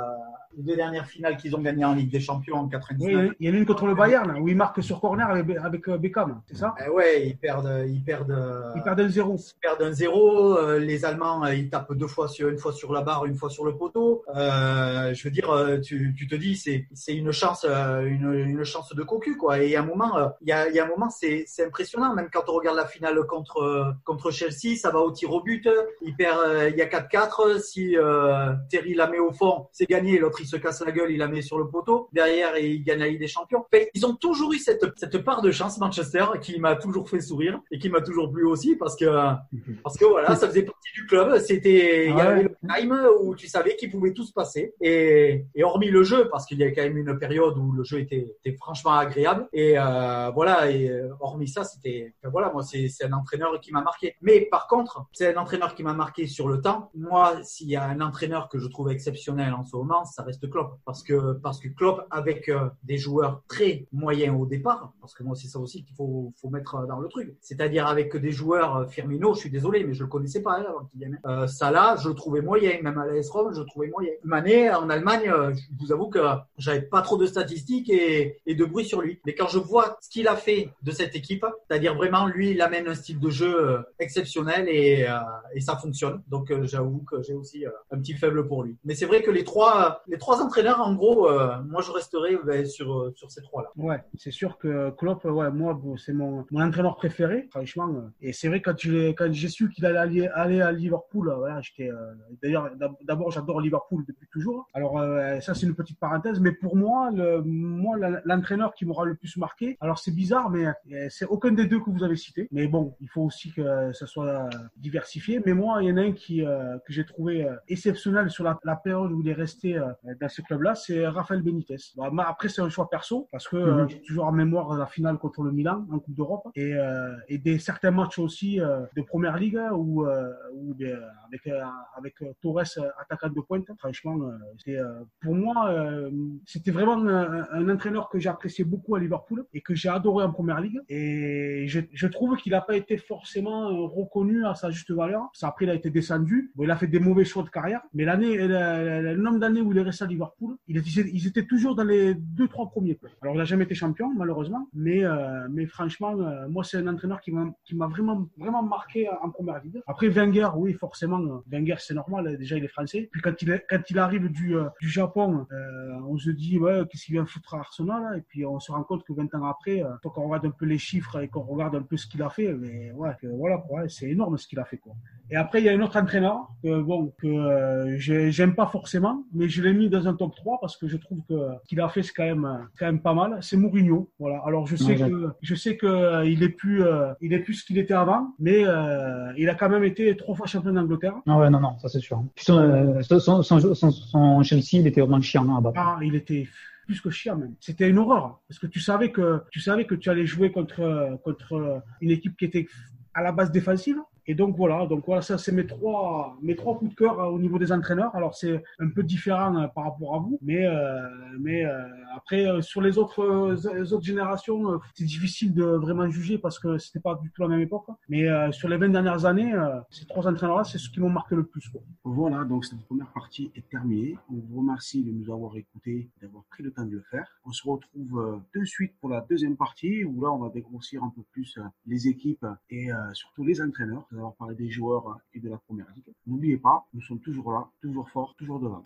les deux dernières finales qu'ils ont gagnées en Ligue des Champions en 99. Oui, il y en a une contre le Bayern, où il marque sur corner avec, euh, Beckham. C'est ça? Eh ouais, ils perdent, ils perdent, euh, Il perd un zéro. ils perdent un zéro. euh, les Allemands, ils tapent deux fois sur, une fois sur la barre, une fois sur le poteau. Euh, je veux dire, tu, tu te dis, c'est, c'est une chance, une, une chance de cocu, quoi. Et à un moment, il y a, il y a un moment, c'est, c'est impressionnant. Même quand on regarde la finale contre, contre Chelsea, ça va au tir au but. Il perd, il y a 4-4. Si euh, Terry la met au fond, c'est gagné. L'autre il se casse la gueule, il la met sur le poteau. Derrière, et il gagne la Ligue des Champions. Ils ont toujours eu cette, cette part de chance, Manchester, qui m'a toujours fait sourire et qui m'a toujours plu aussi parce que, parce que voilà, ça faisait partie du club. C'était, il y avait le time où tu savais qu'il pouvait tout se passer. Et, et hormis le jeu, parce qu'il y a quand même une période où le jeu était, était franchement agréable. Et euh, voilà, et euh, hormis ça, c'était, voilà, moi, c'est un entraîneur qui m'a marqué. Mais par contre, c'est un entraîneur qui m'a marqué sur le temps. Moi, s'il y a un entraîneur que je trouve exceptionnel en ce moment, ça reste Klopp. Parce que, parce que Klopp, avec euh, des joueurs très moyens au départ, parce que moi, c'est ça aussi qu'il faut, faut mettre dans le truc. C'est-à-dire avec des joueurs, euh, Firmino, je suis désolé, mais je le connaissais pas hein, avant qu'il vienne. Euh, Salah, je le trouvais moyen. Même à l'AS Rome, je le trouvais moyen. Mané, en Allemagne, euh, je vous avoue que j'avais pas trop de statistiques et, de bruit sur lui. Mais quand je vois ce qu'il a fait de cette équipe, c'est-à-dire vraiment, lui, il amène un style de jeu euh, exceptionnel et, euh, ça fonctionne. Donc, euh, j'avoue que j'ai aussi euh, un petit faible pour lui. Mais c'est vrai que les trois, les trois entraîneurs, en gros, euh, moi, je resterai ben, sur, euh, sur ces trois-là. Ouais, c'est sûr que Klopp, ouais, moi, c'est mon, mon entraîneur préféré, franchement. euh, Et c'est vrai, quand quand j'ai su qu'il allait aller, aller à Liverpool, euh, voilà, j'étais. euh, D'ailleurs, d'ab- d'abord, j'adore Liverpool depuis toujours. Alors, euh, ça, c'est une petite parenthèse, mais pour moi, le, moi, l'entraîneur qui m'aura le plus marqué, alors c'est bizarre, mais c'est aucun des deux que vous avez cité. Mais bon, il faut aussi que ça soit diversifié. Mais moi, il y en a un qui que j'ai trouvé exceptionnel sur la, la période où il est resté dans ce club-là, c'est Rafael Benitez. Après, c'est un choix perso parce que euh, Mhm. j'ai toujours en mémoire la finale contre le Milan en Coupe d'Europe et, euh, et des certains matchs aussi euh, de Première Ligue où, euh, où avec euh, avec euh, Torres euh, attaquant de pointe. Franchement, euh, euh, pour moi euh, c'était vraiment un, un entraîneur que j'ai apprécié beaucoup à Liverpool et que j'ai adoré en Première Ligue. Et je, je trouve qu'il n'a pas été forcément euh, reconnu à sa juste valeur. Ça, après, il a été descendu. Bon, il a fait des mauvais choix de carrière. Mais l'année, le nombre d'années où il est resté à Liverpool, ils étaient toujours dans les deux, trois premiers. quoi. Alors, il n'a jamais été champion, malheureusement. Mais, euh, mais franchement, euh, moi, c'est un entraîneur qui m'a, vraiment, vraiment marqué en Première Ligue. Après, Wenger, oui, forcément, euh, Wenger, c'est normal. Déjà, il est français. Puis quand il, quand il arrive du, du Japon, on se dit, qu'est-ce qu'il vient foutre à Arsenal là Et puis, on se rend compte que 20 ans après, quand on regarde un peu les chiffres et qu'on regarde un peu ce qu'il a fait, mais voilà, c'est énorme ce qu'il a fait, quoi. Et après, il y a un autre entraîneur que, bon, que euh, j'ai- j'aime pas forcément, mais je l'ai mis dans un top 3 parce que je trouve que qu'il a fait, c'est quand même, quand même pas mal. C'est Mourinho. Voilà. Alors, je sais Ouais, que, je sais que euh, il est plus, euh, il est plus ce qu'il était avant, mais euh, il a quand même été trois fois champion d'Angleterre. Ah ouais, non, non, ça c'est sûr. Puis son, euh, son, son, son, Chelsea, il était vraiment chiant à battre. Ah, il était plus que chiant même. C'était une horreur parce que tu savais que tu savais que tu allais jouer contre contre une équipe qui était à la base défensive. Et donc voilà, donc voilà, ça c'est mes trois mes trois coups de cœur euh, au niveau des entraîneurs. Alors c'est un peu différent euh, par rapport à vous, mais euh, mais euh, après euh, sur les autres les autres générations, c'est difficile de vraiment juger parce que c'était pas du tout la même époque. Mais euh, sur les 20 dernières années, ces trois entraîneurs-là, c'est ceux qui m'ont marqué le plus. Quoi. Voilà, donc cette première partie est terminée. On vous remercie de nous avoir écoutés, d'avoir pris le temps de le faire. On se retrouve de suite pour la deuxième partie où là, on va dégrossir un peu plus les équipes et surtout les entraîneurs. Nous allons parler des joueurs et de la première ligue. N'oubliez pas, nous sommes toujours là, toujours forts, toujours devant.